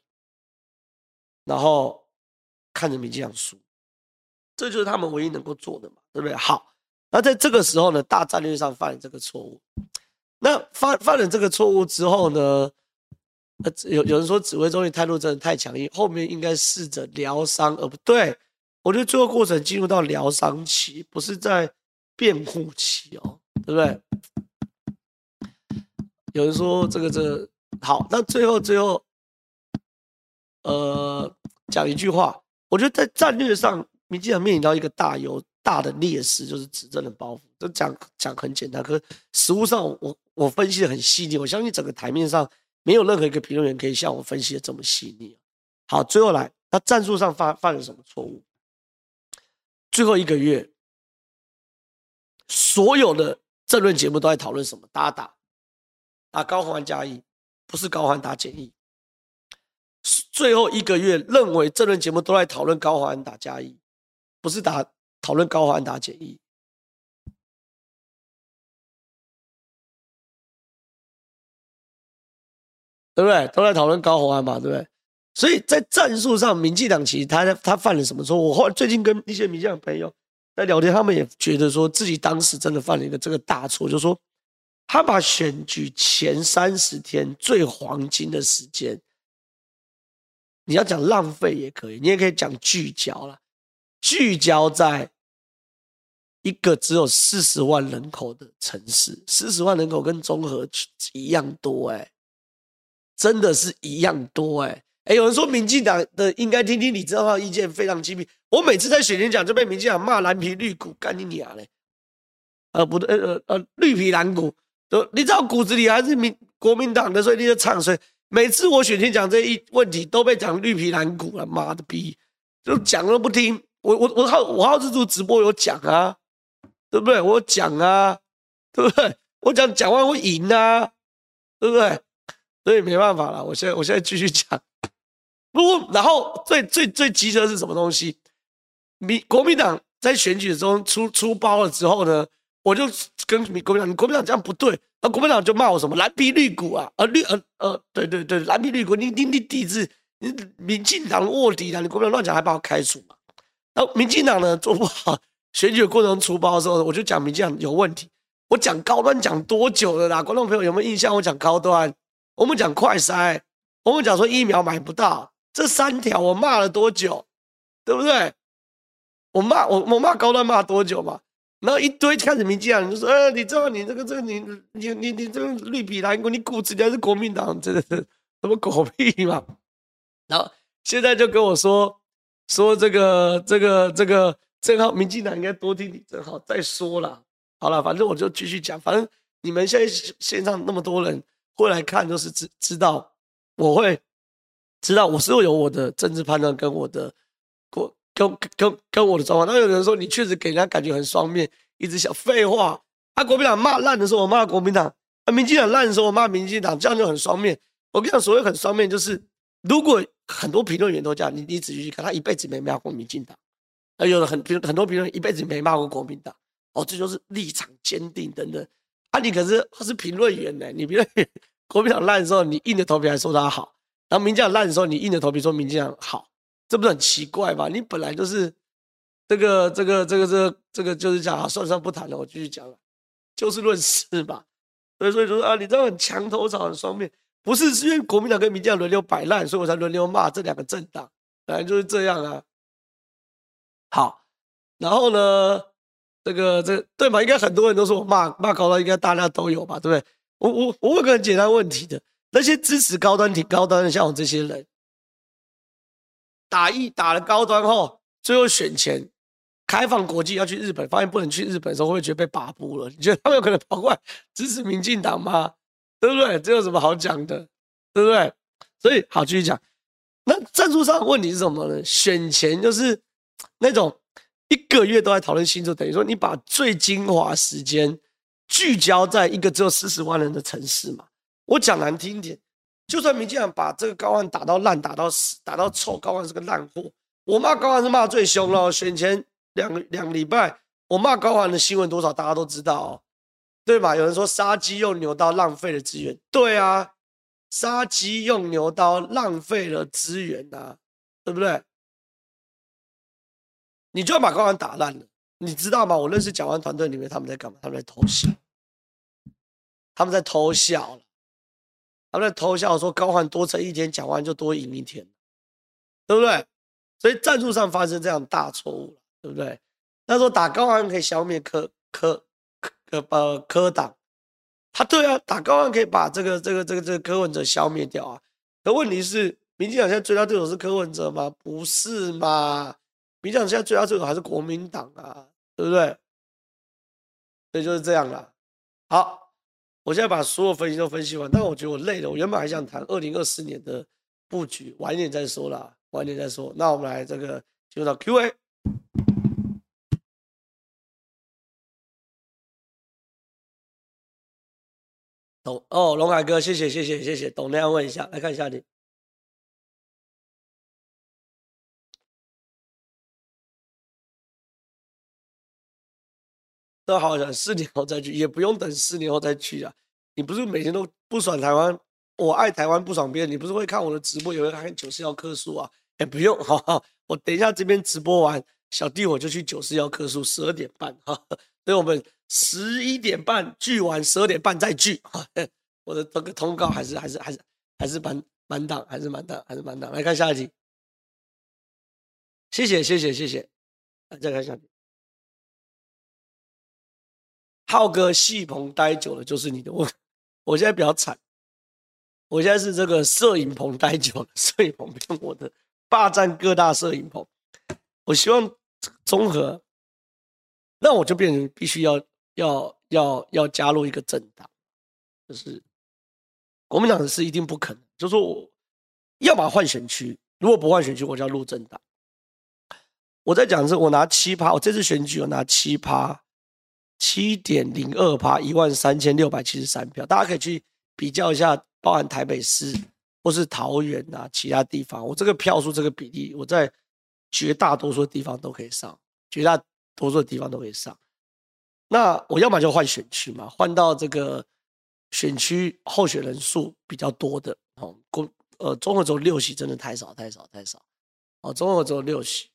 然后看着民进党输，这就是他们唯一能够做的嘛，对不对？好，那在这个时候呢，大战略上犯了这个错误，那犯犯了这个错误之后呢，有有人说指挥中心态度真的太强硬，后面应该试着疗伤，而不对。我觉得最后过程进入到疗伤期，不是在辩护期哦，对不对？有人说这个这个好，那最后最后，呃，讲一句话，我觉得在战略上，民进党面临到一个大有大的劣势，就是执政的包袱。这讲讲很简单，可实务上我我分析的很细腻，我相信整个台面上没有任何一个评论员可以像我分析的这么细腻。好，最后来，那战术上犯犯了什么错误？最后一个月，所有的政论节目都在讨论什么？打打打高虹安加一，不是高虹安打简易。最后一个月，认为这轮节目都在讨论高虹安打加一，不是打讨论高虹安打简易，对不对？都在讨论高虹安嘛，对不对？所以在战术上，民进党其实他他犯了什么错？我后来最近跟一些民进党朋友在聊天，他们也觉得说自己当时真的犯了一个这个大错，就是说他把选举前三十天最黄金的时间，你要讲浪费也可以，你也可以讲聚焦了，聚焦在一个只有四十万人口的城市，四十万人口跟中和一样多哎，真的是一样多哎。哎，有人说民进党的应该听听李正皓意见，非常机密。我每次在选前讲就被民进党骂蓝皮绿骨，干你娘嘞！呃，不对，呃呃，绿皮蓝骨，都你知道骨子里还是民国民党的，所以你就唱衰。每次我选前讲这一问题，都被讲绿皮蓝骨了，妈的逼，就讲都不听。我我我好我好日做直播有讲啊，对不对？我讲啊，对不对？我讲讲完会赢啊，对不对？所以没办法了，我现在我现在继续讲。不过，然后最最最急的是什么东西？民国民党在选举中出出包了之后呢，我就跟民国民党，国民党这样不对，啊国民党就骂我什么蓝皮绿骨啊，呃绿呃呃，对对对，蓝皮绿骨，你你你抵制，你民进党卧底啊，你国民党乱讲还把我开除嘛？然后民进党呢做不好，选举过程出包的时候，我就讲民进党有问题。我讲高端讲多久了啦？观众朋友有没有印象？我讲高端，我们讲快筛，我们讲说疫苗买不到。这三条我骂了多久，对不对？我骂我我骂高端骂多久嘛？然后一堆开始民进党就说：“呃，你知道你这个这个你你你你这个绿皮蓝，你骨子里还是国民党，真的是什么狗屁嘛？” 然后现在就跟我说说这个这个这个正皓，民进党应该多听你正好再说了。好了，反正我就继续讲，反正你们现在线上那么多人会来看，都是知知道我会。知道我是有我的政治判断跟我的跟跟跟我的状况。那有人说你确实给人家感觉很双面，一直想废话。啊，国民党骂烂的时候我骂国民党，啊，民进党烂的时候我骂民进党，这样就很双面。我跟你讲，所谓很双面，就是如果很多评论员都这样，你你仔细去看，他一辈子没骂过民进党，啊，有的很评很多评论一辈子没骂过国民党，哦，这就是立场坚定等等。啊，你可是他是评论员呢，你评论国民党烂的时候，你硬着头皮还说他好。然后民进党烂的时候，你硬着头皮说民进党好，这不是很奇怪吗？你本来就是这个这个这个这个这个就是讲啊，算算，不谈了，我继续讲了，就事论事吧。所以所以说啊，你这样很墙头草，很双面，不是是因为国民党跟民进党轮流摆烂，所以我才轮流骂这两个政党，本来就是这样啊。好，然后呢，这个这对吧？应该很多人都说我骂骂高端，应该大家都有吧？对不对？我我我问个很简单问题的。那些支持高端、挺高端的，像我这些人，打一打了高端后，最后选前开放国际要去日本，发现不能去日本的时候，会不会觉得被把布了？你觉得他们有可能跑过来支持民进党吗？对不对？这有什么好讲的？对不对？所以好继续讲。那战术上问题是什么呢？选前就是那种一个月都在讨论新竹，等于说你把最精华时间聚焦在一个只有四十万人的城市嘛。我讲难听点，就算民进党把这个高虹打到烂，打到死，打到臭，高虹是个烂货。我骂高虹是骂最凶了。选前两个两个礼拜，我骂高虹的新闻多少大家都知道哦，对吧？有人说杀鸡用牛刀浪费了资源，对啊。杀鸡用牛刀，浪费了资源呐，对不对？你就要把高虹打烂了，你知道吗？我认识蒋万团队里面，他们在干嘛？他们在偷笑，他们在偷笑了，他们在偷笑说高虹多撑一天，讲完就多赢一天，对不对？所以战术上发生这样大错误了，对不对？那时候打高虹可以消灭柯柯柯呃柯党。他对啊，打高虹可以把这个这个这个这个柯文哲消灭掉啊。可问题是，民进党现在最大对手是柯文哲吗？不是嘛？民进党现在最大对手还是国民党啊，对不对？所以就是这样了。好，我现在把所有分析都分析完，但我觉得我累了。我原本还想谈二零二四年的布局，晚一点再说啦，晚一点再说。那我们来这个进入到 Q&A。懂哦，龙海哥，谢谢谢谢谢谢，懂那样问一下，来看一下你。都好想四年后再去，也不用等四年后再去啊。你不是每天都不爽台湾，我爱台湾不爽别人，你不是会看我的直播，也会看九四幺棵树啊？哎，不用，好好，我等一下这边直播完，小弟我就去九四幺棵树，十二点半哈。所以我们。十一点半聚完，十二点半再聚哈。我的这个通告还是还是还是还是满满档，还是满档，还是满档。来看下一题。谢谢谢谢谢谢。再看下一题。浩哥戏棚待久了就是你的问。我现在比较惨，我现在是这个摄影棚待久了，摄影棚变我的，霸占各大摄影棚。我希望综合，那我就变成必须要。要要要加入一个政党，就是国民党是一定不可能。就说我要么换选区，如果不换选区，我就要入政党。我在讲的是，我拿七趴，我这次选举我拿七趴，七点零二趴，一万三千六百七十三票。大家可以去比较一下，包含台北市或是桃园啊，其他地方，我这个票数这个比例，我在绝大多数地方都可以上，绝大多数的地方都可以上。那我要么就换选区嘛，换到这个选区候选人数比较多的哦，公呃综合只有六席，真的太少太少太少哦，综合只有六席。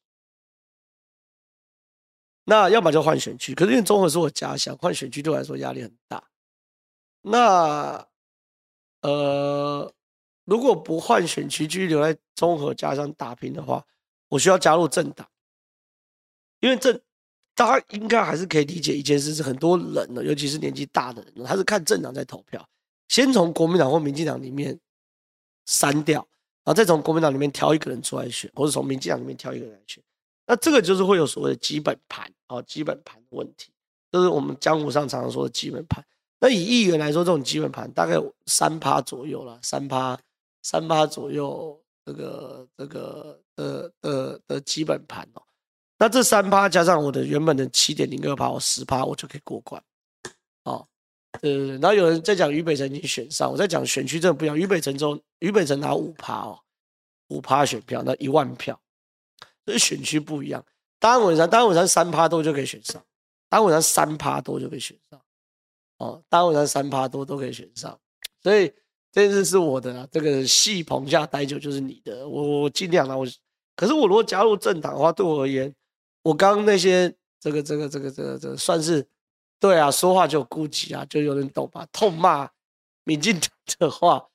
那要么就换选区，可是因为综合是我家乡，换选区对我来说压力很大。那呃，如果不换选区，继续留在综合家乡打拼的话，我需要加入政党，因为政。大家应该还是可以理解一件事，是很多人呢，尤其是年纪大的人，他是看政党在投票，先从国民党或民进党里面删掉，然后再从国民党里面挑一个人出来选，或者从民进党里面挑一个人来选。那这个就是会有所谓的基本盘哦，基本盘的问题，就是我们江湖上常常说的基本盘。那以议员来说，这种基本盘大概三趴左右了，三趴三趴左右，这个这个呃呃的基本盘哦。那这三趴加上我的原本的七点零二趴，我十趴我就可以过关，哦，对对对。然后有人在讲于北辰已经选上，我在讲选区真的不一样。于北辰中，于北辰拿五趴哦，五趴选票，那一万票，这选区不一样。大安文山，大安文山三趴多就可以选上，大安文山三趴多就可以选上，哦，大安文山三趴多都可以选上。所以这件事是我的，这个戏棚下待久就是你的，我我尽量啦。我可是我如果加入政党的话，对我而言。我刚那些这个这个这个这个这个算是对啊，说话就有顾忌啊，就有人懂吧？痛骂民进党的话，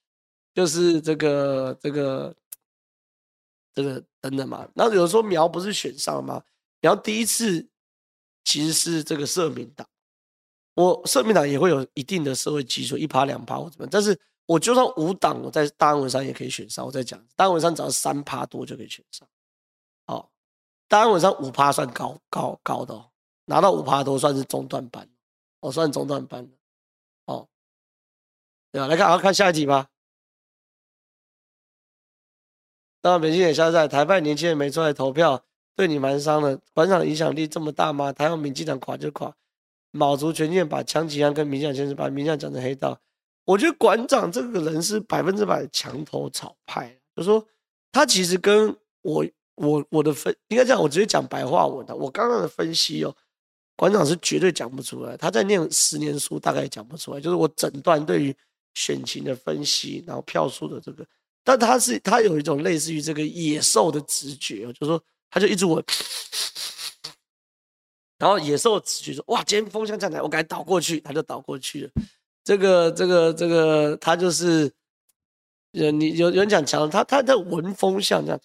就是这个这个这个等等嘛。那有时候苗不是选上了吗？苗第一次其实是这个社民党，我社民党也会有一定的社会基础，一趴两趴或怎么，但是我就算无党，我在大安文山也可以选上。我在讲大安文山只要三趴多就可以选上。大安文山五趴算高高高的哦，拿到五趴多算是中段班，哦、算中段班哦。对啊，来看，好看下一题吧。那北京也下在台派年轻人没出来投票，对你蛮伤的。馆长影响力这么大吗？台湾民进党垮就垮，卯足全劲把枪击案跟民进党先生把民进讲成黑道。我觉得馆长这个人是百分之百墙头草派，就说他其实跟我我我的分应该这样，我直接讲白话文的。我刚刚的分析哦，馆长是绝对讲不出来。他在念十年书，大概也讲不出来。就是我整段对于选情的分析，然后票数的这个。但他是他有一种类似于这个野兽的直觉，就是说他就一直闻，然后野兽直觉说哇，今天风向在哪，我赶紧倒过去，他就倒过去了。这个这个这个他就是，呃，你有有人讲强，他他在闻风向这样，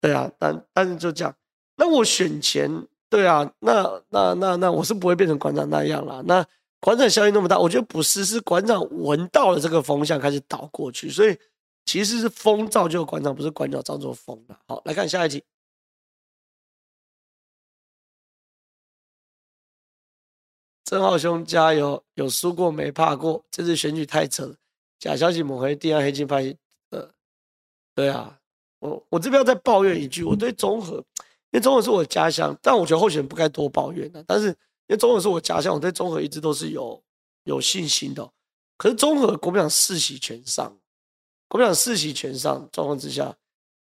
对啊，但但是就这样。那我选前，对啊，那那那那我是不会变成馆长那样啦。那馆长效应那么大，我觉得不是，是馆长闻到了这个风向开始倒过去，所以。其实是风造就馆长，不是馆长造就风的。好，来看下一题。正浩兄加油，有输过没怕过，这次选举太扯了，假消息抹黑，地安黑金拍。呃，对啊，我我这边要再抱怨一句，我对综合，因为综合是我的家乡，但我觉得候选人不该多抱怨的。但是因为综合是我家乡，我对综合一直都是有有信心的。可是综合国民党四席全上。国民党四席全上状况之下，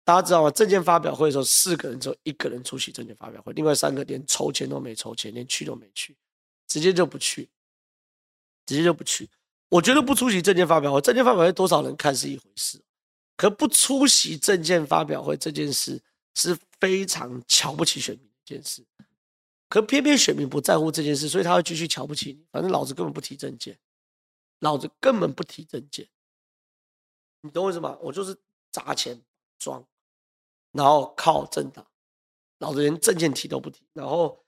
大家知道吗？政见发表会的时候，四个人只有一个人出席政见发表会，另外三个连筹钱都没筹钱，连去都没去，直接就不去，直接就不去。我觉得不出席政见发表会，政见发表会多少人看是一回事，可不出席政见发表会这件事是非常瞧不起选民的一件事。可偏偏选民不在乎这件事，所以他会继续瞧不起你。反正老子根本不提政见，老子根本不提政见。你懂我意思吗？我就是砸钱装，然后靠政党，老子连证件提都不提，然后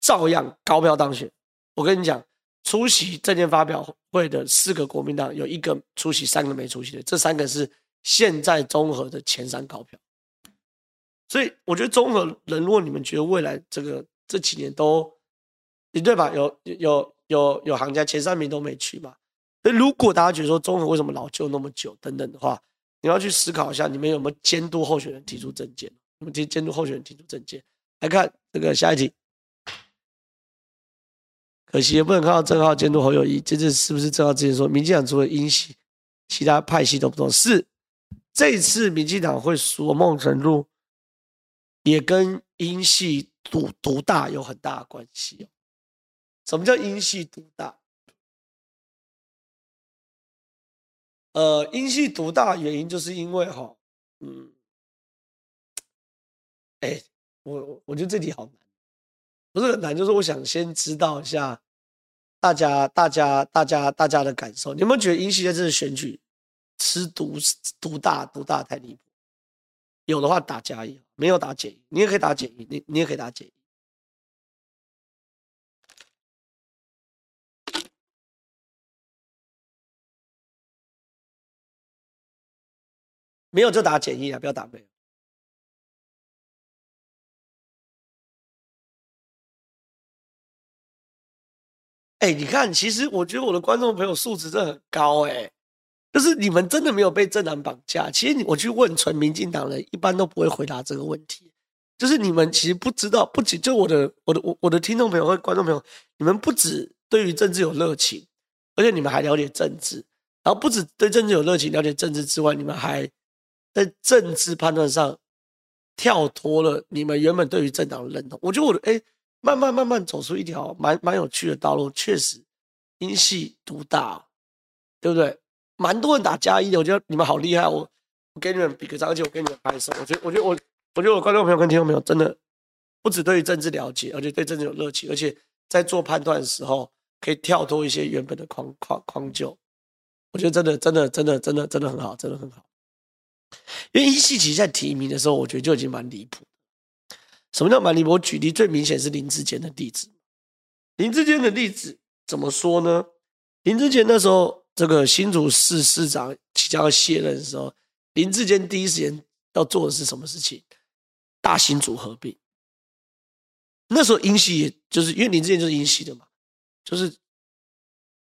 照样高票当选。我跟你讲，出席证件发表会的四个国民党有一个出席，三个没出席的，这三个是现在综合的前三高票。所以我觉得综合人，如果你们觉得未来这个这几年都，你对吧？有有有有行家前三名都没去嘛？如果大家觉得说中和为什么老旧那么久等等的话，你要去思考一下，你们有没有监督候选人提出政见？你们监监督候选人提出政见？来看这个下一题，可惜也不能看到正浩监督侯友宜，这次是不是正浩之前说民进党除了英系，其他派系都不懂？是，这次民进党会输，某种程度也跟英系独独大有很大的关系。什么叫英系独大？呃，英系独大原因就是因为哈，嗯，哎、欸，我我觉得这题好难，不是很难，就是我想先知道一下大家大家大家大家的感受。你有没有觉得英系在这次选举吃独独大独大太离谱？有的话打加一，没有打减一，你也可以打减一，你你也可以打减一。没有就打减一啊，不要打没有。哎，你看，其实我觉得我的观众朋友素质真的很高哎，就是你们真的没有被政党绑架。其实我去问纯民进党人，一般都不会回答这个问题。就是你们其实不知道，不仅就我的我的我我的听众朋友和观众朋友，你们不止对于政治有热情，而且你们还了解政治。然后不止对政治有热情、了解政治之外，你们还。在政治判断上跳脱了你们原本对于政党的认同，我觉得我哎，慢慢慢慢走出一条蛮蛮有趣的道路，确实英系独大，对不对？蛮多人打加一的，我觉得你们好厉害，我我给你们比个赞，而且我给你们拍手。我觉得我觉得我我觉得我观众朋友跟听众朋友真的不只对于政治了解，而且对政治有热情，而且在做判断的时候可以跳脱一些原本的框框框就，我觉得真的真的真的真的真的很好，真的很好。因为英系其实在提名的时候，我觉得就已经蛮离谱。什么叫蛮离谱？举例最明显是林志坚的例子。林志坚的例子怎么说呢？林志坚那时候这个新竹市市长即将要卸任的时候，林志坚第一时间要做的是什么事情？大新竹合并。那时候英系也就是因为林志坚就是英系的嘛，就是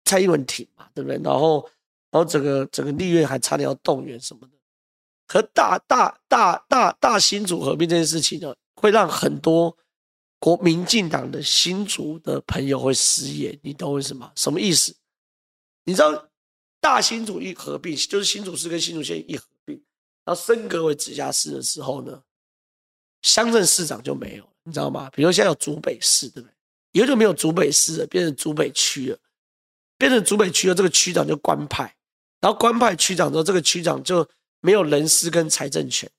蔡英文挺嘛，对不对？然后然后整个整个立院还差点要动员什么的。和大大大大大新竹合并这件事情呢，会让很多国民进党的新竹的朋友会失业，你懂我意思吗？什么意思？你知道大新竹一合并，就是新竹市跟新竹县一合并，然后升格为直辖市的时候呢，乡镇市长就没有了，你知道吗？比如现在有竹北市，对不对？以后就没有竹北市了，变成竹北区了，变成竹北区了，这个区长就官派，然后官派区长之后，这个区长就。没有人事跟财政权，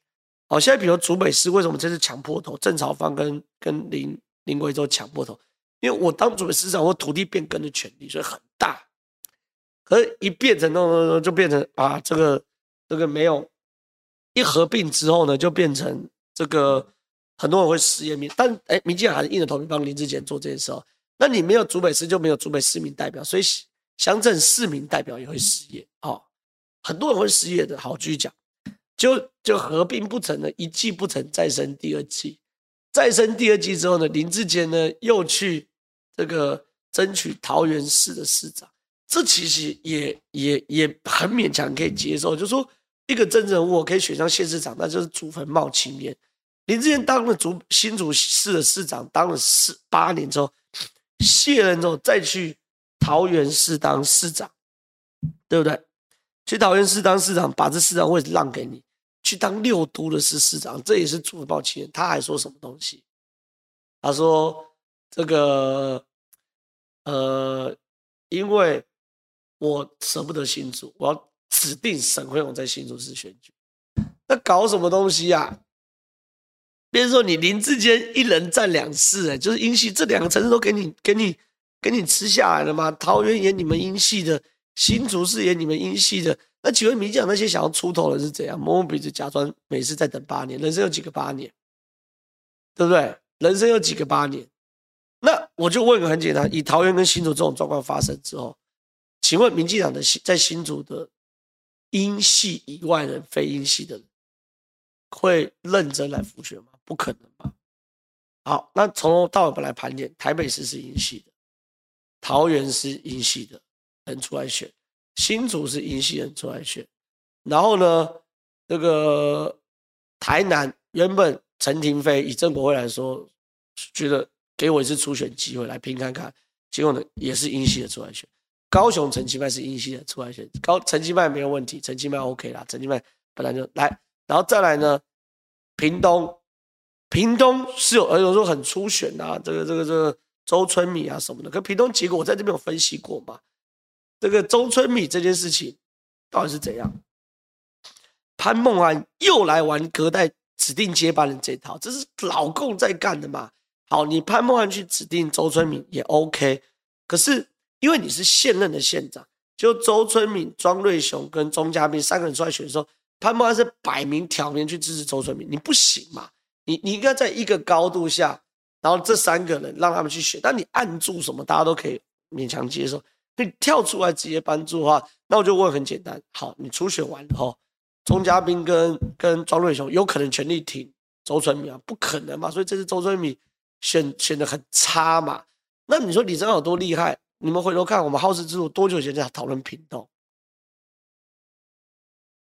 好，现在比如竹北市为什么这次抢破头？郑朝方跟跟林林为洲抢破头，因为我当竹北市长，我土地变更的权利所以很大，可是一变成那种就变成啊，这个这个没有一合并之后呢，就变成这个很多人会失业民。但哎，民进党还是硬着头皮帮林志坚做这件事哦。那你没有竹北市，就没有竹北市民代表，所以乡镇市民代表也会失业哦。很多人会失业的，好，继续讲，就就合并不成了，一计不成，再生第二计，再生第二计之后呢，林志坚呢又去这个争取桃园市的市长，这其实也也也很勉强可以接受，就说一个政治人物可以选上县市长，那就是祖坟冒青烟。林志坚当了竹新竹市的市长，当了四八年之后，卸任之后再去桃园市当市长，对不对？去桃园市当市长，把这市长位置让给你，去当六都的市市长，这也是祖坟冒青烟。他还说什么东西？他说这个呃，因为我舍不得新竹，我要指定沈慧勇在新竹市选举。那搞什么东西呀、啊？别说你林志坚一人占两市，哎，就是英系这两个城市都给你给你给你吃下来了吗？桃园也你们英系的。新竹是演你们英系的，那请问民进党那些想要出头的是怎样？摸摸鼻子假装每次再等八年，人生有几个八年，对不对？人生有几个八年？那我就问个很简单：以桃园跟新竹这种状况发生之后，请问民进党的新在新竹的英系以外的非英系的人会认真来复选吗？不可能吧？好，那从头到尾不来盘点，台北市是英系的，桃园是英系的。人出来选，新竹是英系人出来选，然后呢，那个台南原本陈亭妃以郑国辉来说，觉得给我一次初选机会来拼看看，结果呢也是英系的出来选。高雄陈其迈是英系的出来选，高陈其迈没有问题，陈其迈 OK 啦，陈其迈本来就来，然后再来呢，屏东，屏东是有有时候很初选啊，这个这个这个周春米啊什么的，可屏东结果我在这边有分析过嘛。这个周春米这件事情到底是怎样？潘孟安又来玩隔代指定接班人这套，这是老共在干的嘛？好，你潘孟安去指定周春米也 OK，可是因为你是现任的县长，就周春米、庄瑞雄跟钟嘉宾三个人出来选的时候，潘孟安是摆明挑明去支持周春米，你不行嘛？你你应该在一个高度下，然后这三个人让他们去选，但你按住什么，大家都可以勉强接受。你跳出来直接帮助的话，那我就问很简单，好，你初选完了后，钟嘉宾跟跟庄瑞雄有可能全力挺周春米啊？不可能嘛，所以这次周春米选选的很差嘛。那你说李正浩有多厉害？你们回头看，我们好事之路多久前在讨论屏东？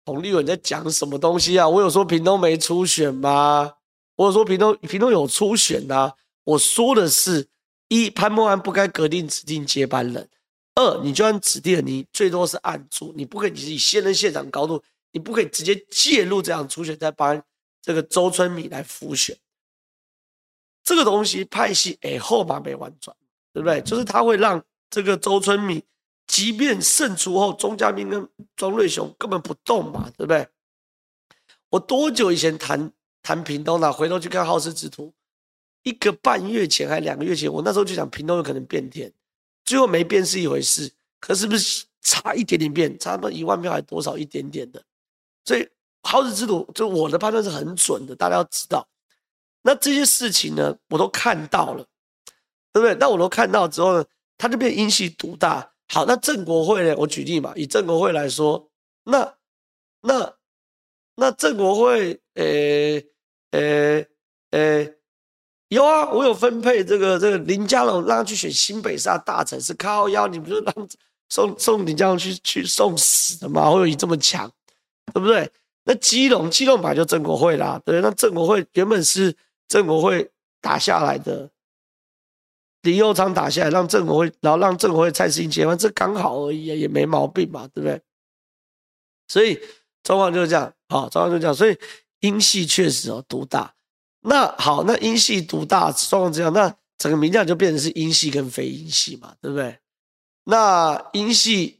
洪立文在讲什么东西啊？我有说屏东没初选吗？我有说屏东屏东有初选啊？我说的是，一潘孟安不该革定指定接班人。二，你就算指定，你最多是按住，你不可以以现任县长高度，你不可以直接介入这样初选，再帮这个周春米来复选。这个东西派系哎后马没完转，对不对？就是他会让这个周春米，即便胜出后，钟嘉宾跟庄瑞雄根本不动嘛，对不对？我多久以前谈谈屏东了？回头去看好事之徒，一个半月前还两个月前，我那时候就想屏东有可能变天。最后没变是一回事，可是不是差一点点变，差不多一万票还多少一点点的，所以好事之徒就我的判断是很准的，大家要知道。那这些事情呢，我都看到了，对不对？那我都看到之后呢，他就变阴气独大。好，那郑国会呢？我举例嘛，以郑国会来说，那那那郑国会，呃呃呃，有啊，我有分配这个这个林佳龙让他去选新北市大城市，靠腰，你不是让送送林佳龙去去送死的吗？侯友宜这么强，对不对？那基隆基隆本来就郑国会啦，对，那郑国会原本是郑国会打下来的，林佑昌打下来，让郑国会，然后让郑国会蔡适应接班，这刚好而已啊，也没毛病嘛，对不对？所以状况就是这样，好，状况就是这样，所以英系确实哦独大。那好，那英系独大状况这样，那整个民进党就变成是英系跟非英系嘛，对不对？那英系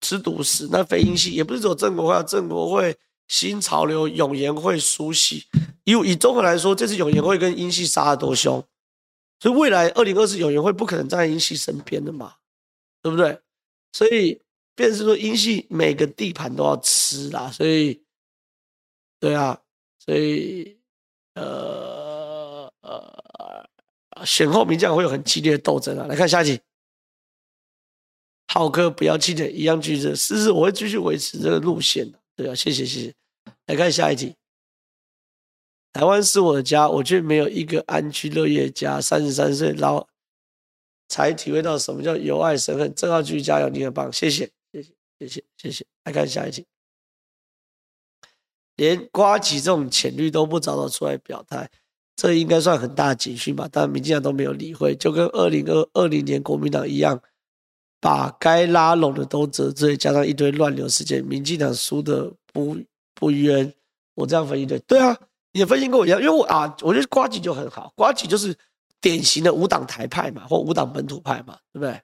吃独食，那非英系也不是走正国会，正国会。新潮流、永延会、苏系，以以综合来说，这次永延会跟英系杀得多凶，所以未来二零二四永延会不可能站在英系身边的嘛，对不对？所以变成是说英系每个地盘都要吃啦，所以，对啊，所以呃呃，选后名将会有很激烈的斗争啊。来看下一题，浩哥不要气馁，一样继续，是是，我会继续维持这个路线的。对啊，谢谢谢谢。来看下一题。台湾是我的家，我却没有一个安居乐业家。三十三岁，然后才体会到什么叫由爱生恨。正浩继续加油，你很棒，谢谢谢谢谢谢谢谢。来看下一题。连瓜吉这种浅绿都不早早出来表态，这应该算很大的警讯吧？但民进党都没有理会，就跟二零二二零年国民党一样。把该拉拢的都得罪，加上一堆乱流事件，民进党输的不不冤。我这样分析对，对啊，你的分析跟我一样，因为我啊，我觉得瓜吉就很好，瓜吉就是典型的无党台派嘛，或无党本土派嘛，对不对？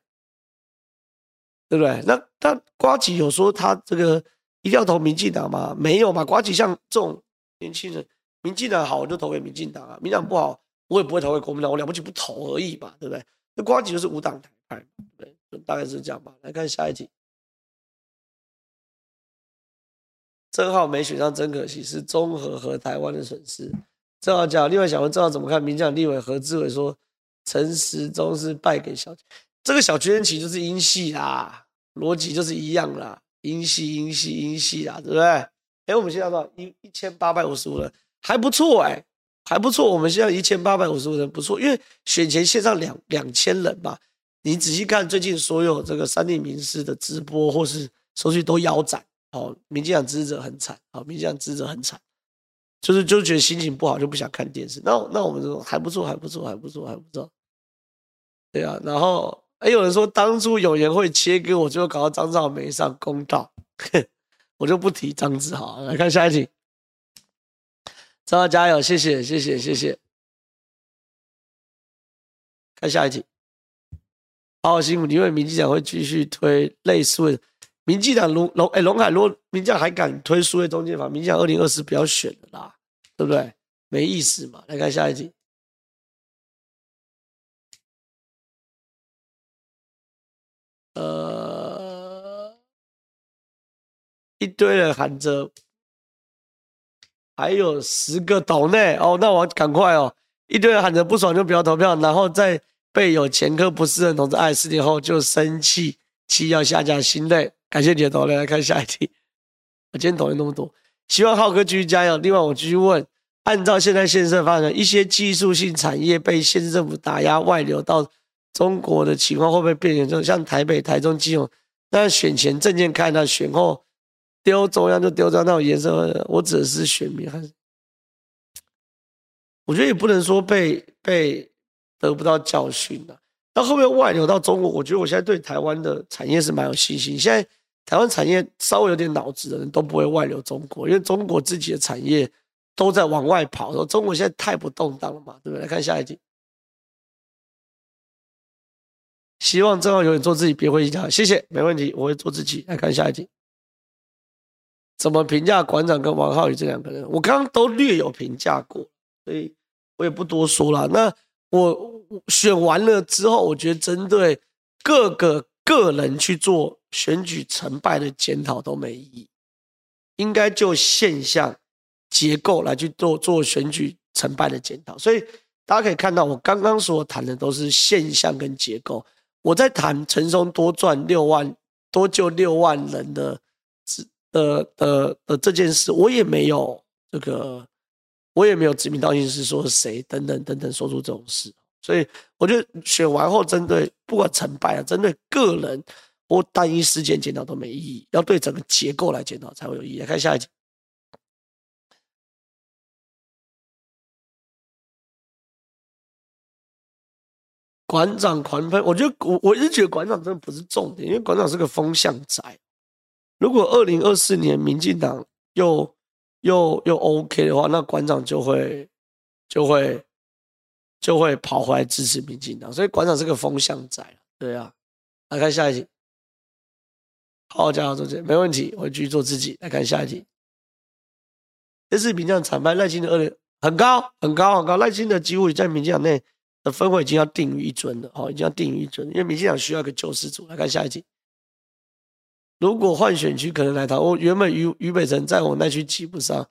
对不对？那但瓜吉有说他这个一定要投民进党吗？没有嘛，呱吉像这种年轻人，民进党好我就投给民进党啊，民进党不好我也不会投给国民党，我了不起不投而已嘛，对不对？那呱吉就是无党台派，对？大概是这样吧。来看下一题，正浩没选上真可惜，是综合和台湾的损失。正浩讲，另外想问正浩怎么看？民进党立委何志伟说陈时中是败给小，这个小圈其实就是英系啦，逻辑就是一样啦，英系英系英系啦，对不对？哎，我们现在多少一一千八百五十五人，还不错哎，还不错。我们现在一千八百五十五人不错，因为选前线上两两千人吧。你仔细看最近所有这个三立名师的直播或是收视都腰斩，哦，民进党支持者很惨，哦，民进党支持者很惨，就是就觉得心情不好就不想看电视。那那我们说还不错，还不错，还不错，还不错。对啊，然后还有人说当初有人会切割，我就搞到张志豪没上公道，我就不提张志豪。来看下一题，张浩加油，谢谢谢谢谢谢。看下一题。好，好辛苦，因为民进党会继续推类似的。民进党龙龙哎龙海，如果民进党还敢推数位中介法，民进党二零二四不要选了啦，对不对？没意思嘛。来看下一题。呃，一堆人喊着，还有十个岛内哦，那我赶快哦，一堆人喊着不爽就不要投票，然后再。被有前科不适任同志爱四年后就生气，气要下架，心累。感谢你的投来，来看下一题。我今天投了那么多，希望浩哥继续加油。另外，我继续问：按照现在现实发展，一些技术性产业被县市政府打压外流到中国的情况会不会变严重？像台北、台中、基隆，那选前证件看，那选后丢中央就丢中央，那种颜色，我指的是选民还是？我觉得也不能说被被。得不到教训了，那后面外流到中国，我觉得我现在对台湾的产业是蛮有信心。现在台湾产业稍微有点脑子的人都不会外流中国，因为中国自己的产业都在往外跑。说中国现在太不动荡了嘛，对不对？来看下一题，希望正浩永远做自己，别回一条。谢谢，没问题，我会做自己。来看下一题，怎么评价馆长跟王浩宇这两个人？我刚刚都略有评价过，所以我也不多说了。那。我选完了之后，我觉得针对各个个人去做选举成败的检讨都没意义，应该就现象结构来去做做选举成败的检讨。所以大家可以看到，我刚刚所谈的都是现象跟结构。我在谈陈松多赚六万多救六万人的的的的的这件事，我也没有这个。我也没有指名道姓是说谁等等等等说出这种事，所以我觉得选完后针对不管成败啊，针对个人或单一事件检讨都没意义，要对整个结构来检讨才会有意义。来看下一集。馆长狂喷，我觉得我我一直觉得馆长真的不是重点，因为馆长是个风向仔。如果二零二四年民进党又又又 OK 的话，那馆长就会就会就会跑回来支持民进党，所以馆长是个风向仔。对啊，来看下一题。好好加油，周杰，没问题，我继续做自己。来看下一题。这次民进党惨败，赖清德二点很高很高很高，赖清德几乎已在民进党内分会已经要定于一尊了，哦，已经要定于一尊，因为民进党需要一个救世主。来看下一题。如果换选区可能来桃，我原本于于北辰在我那区挤不上，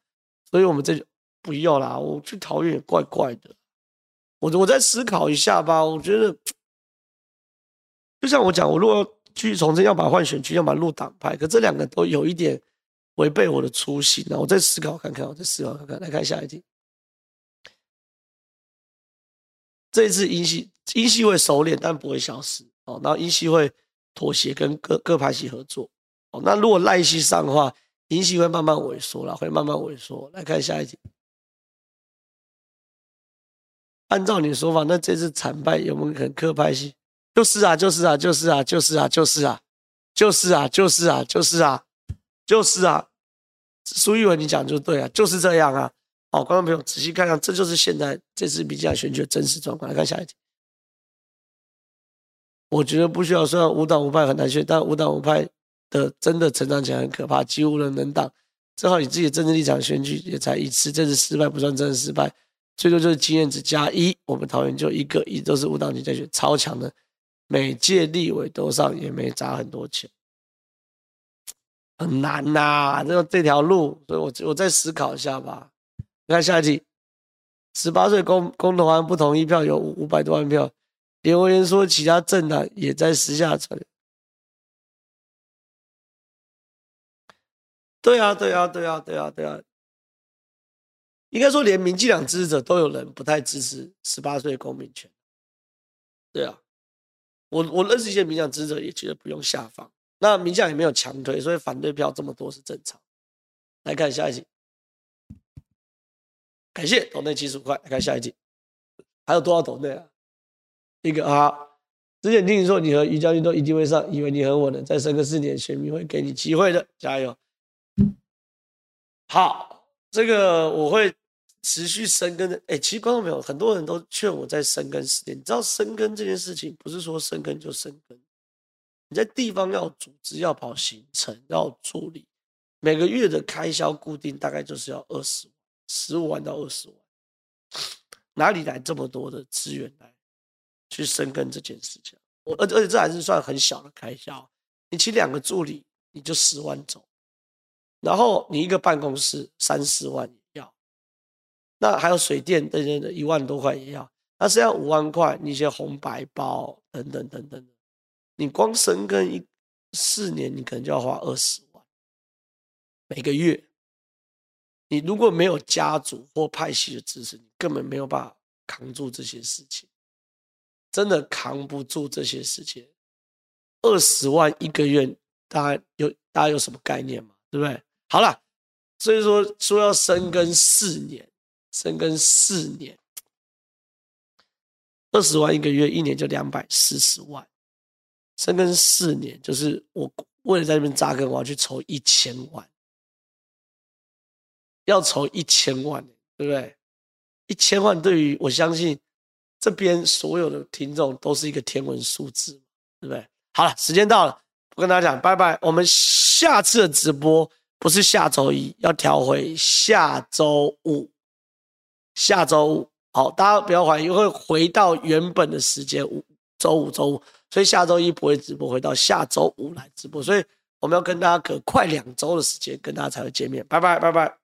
所以我们这就不要啦。我去桃园也怪怪的，我我再思考一下吧。我觉得，就像我讲，我如果去从政，要把换选区，要把入党派，可这两个都有一点违背我的初心。那我再思考看看，我再思考看看。来看下一题，这一次英系英系会收敛，但不会消失哦。然后英系会妥协，跟各各派系合作。哦，那如果赖系上的话，英系会慢慢萎缩了，会慢慢萎缩。来看下一题。按照你的说法，那这次惨败有没有可能各派系？就是啊，就是啊，就是啊，就是啊，就是啊，就是啊，就是啊，就是啊，就是啊。苏玉文，你讲就对啊，就是这样啊。好，观众朋友仔细看看，这就是现在这次民进党选举的真实状况。来看下一题。我觉得不需要，虽然无党无派很难选，但无党无派。的真的成长起来很可怕，几乎无人能挡。正好你自己的政治立场选举也才一次，这次失败不算真的失败，最多就是经验值加一。我们桃园就一个，一都是无党籍在选，超强的，每届立委都上，也没砸很多钱，很难呐、啊，这这条路，所以我我再思考一下吧。你看下一题，十八岁公公投案不同意票有五百多万票，留言说其他政党也在私下传。对啊，对啊，对啊，对啊，对啊，应该说连民进党支持者都有人不太支持十八岁公民权。对啊，我我认识一些民进党支持者也觉得不用下放，那民进党也没有强推，所以反对票这么多是正常。来看下一集，感谢斗内七十五块，来看下一集，还有多少斗内啊？一个啊，之前听你说你和于将军都一定会上，以为你很稳的，再生个四年，选民会给你机会的，加油。好，这个我会持续深耕的。哎，其实观众朋友很多人都劝我在深耕十年。你知道深耕这件事情不是说深耕就深耕，你在地方要组织、要跑行程、要助理，每个月的开销固定大概就是要二十万，十五万到二十万，哪里来这么多的资源来去深耕这件事情？我而而且这还是算很小的开销，你请两个助理你就十万走。然后你一个办公室三四万也要，那还有水电等等的一万多块也要，那剩下五万块，你一些红白包等等等等的，你光深耕一四年，你可能就要花二十万每个月。你如果没有家族或派系的支持，你根本没有办法扛住这些事情，真的扛不住这些事情。二十万一个月，大家有大家有什么概念吗？对不对？好了，所以说说要深耕四年，深耕四年，二十万一个月，一年就两百四十万，深耕四年，就是我为了在那边扎根，我要去筹一千万，要筹一千万，对不对？一千万对于我相信这边所有的听众都是一个天文数字，对不对？好了，时间到了，我跟大家讲拜拜，我们下次的直播。不是下周一，要调回下周五。下周五，好，大家不要怀疑，会回到原本的时间，五周五周五，所以下周一不会直播，回到下周五来直播。所以我们要跟大家隔快两周的时间，跟大家才会见面。拜拜，拜拜。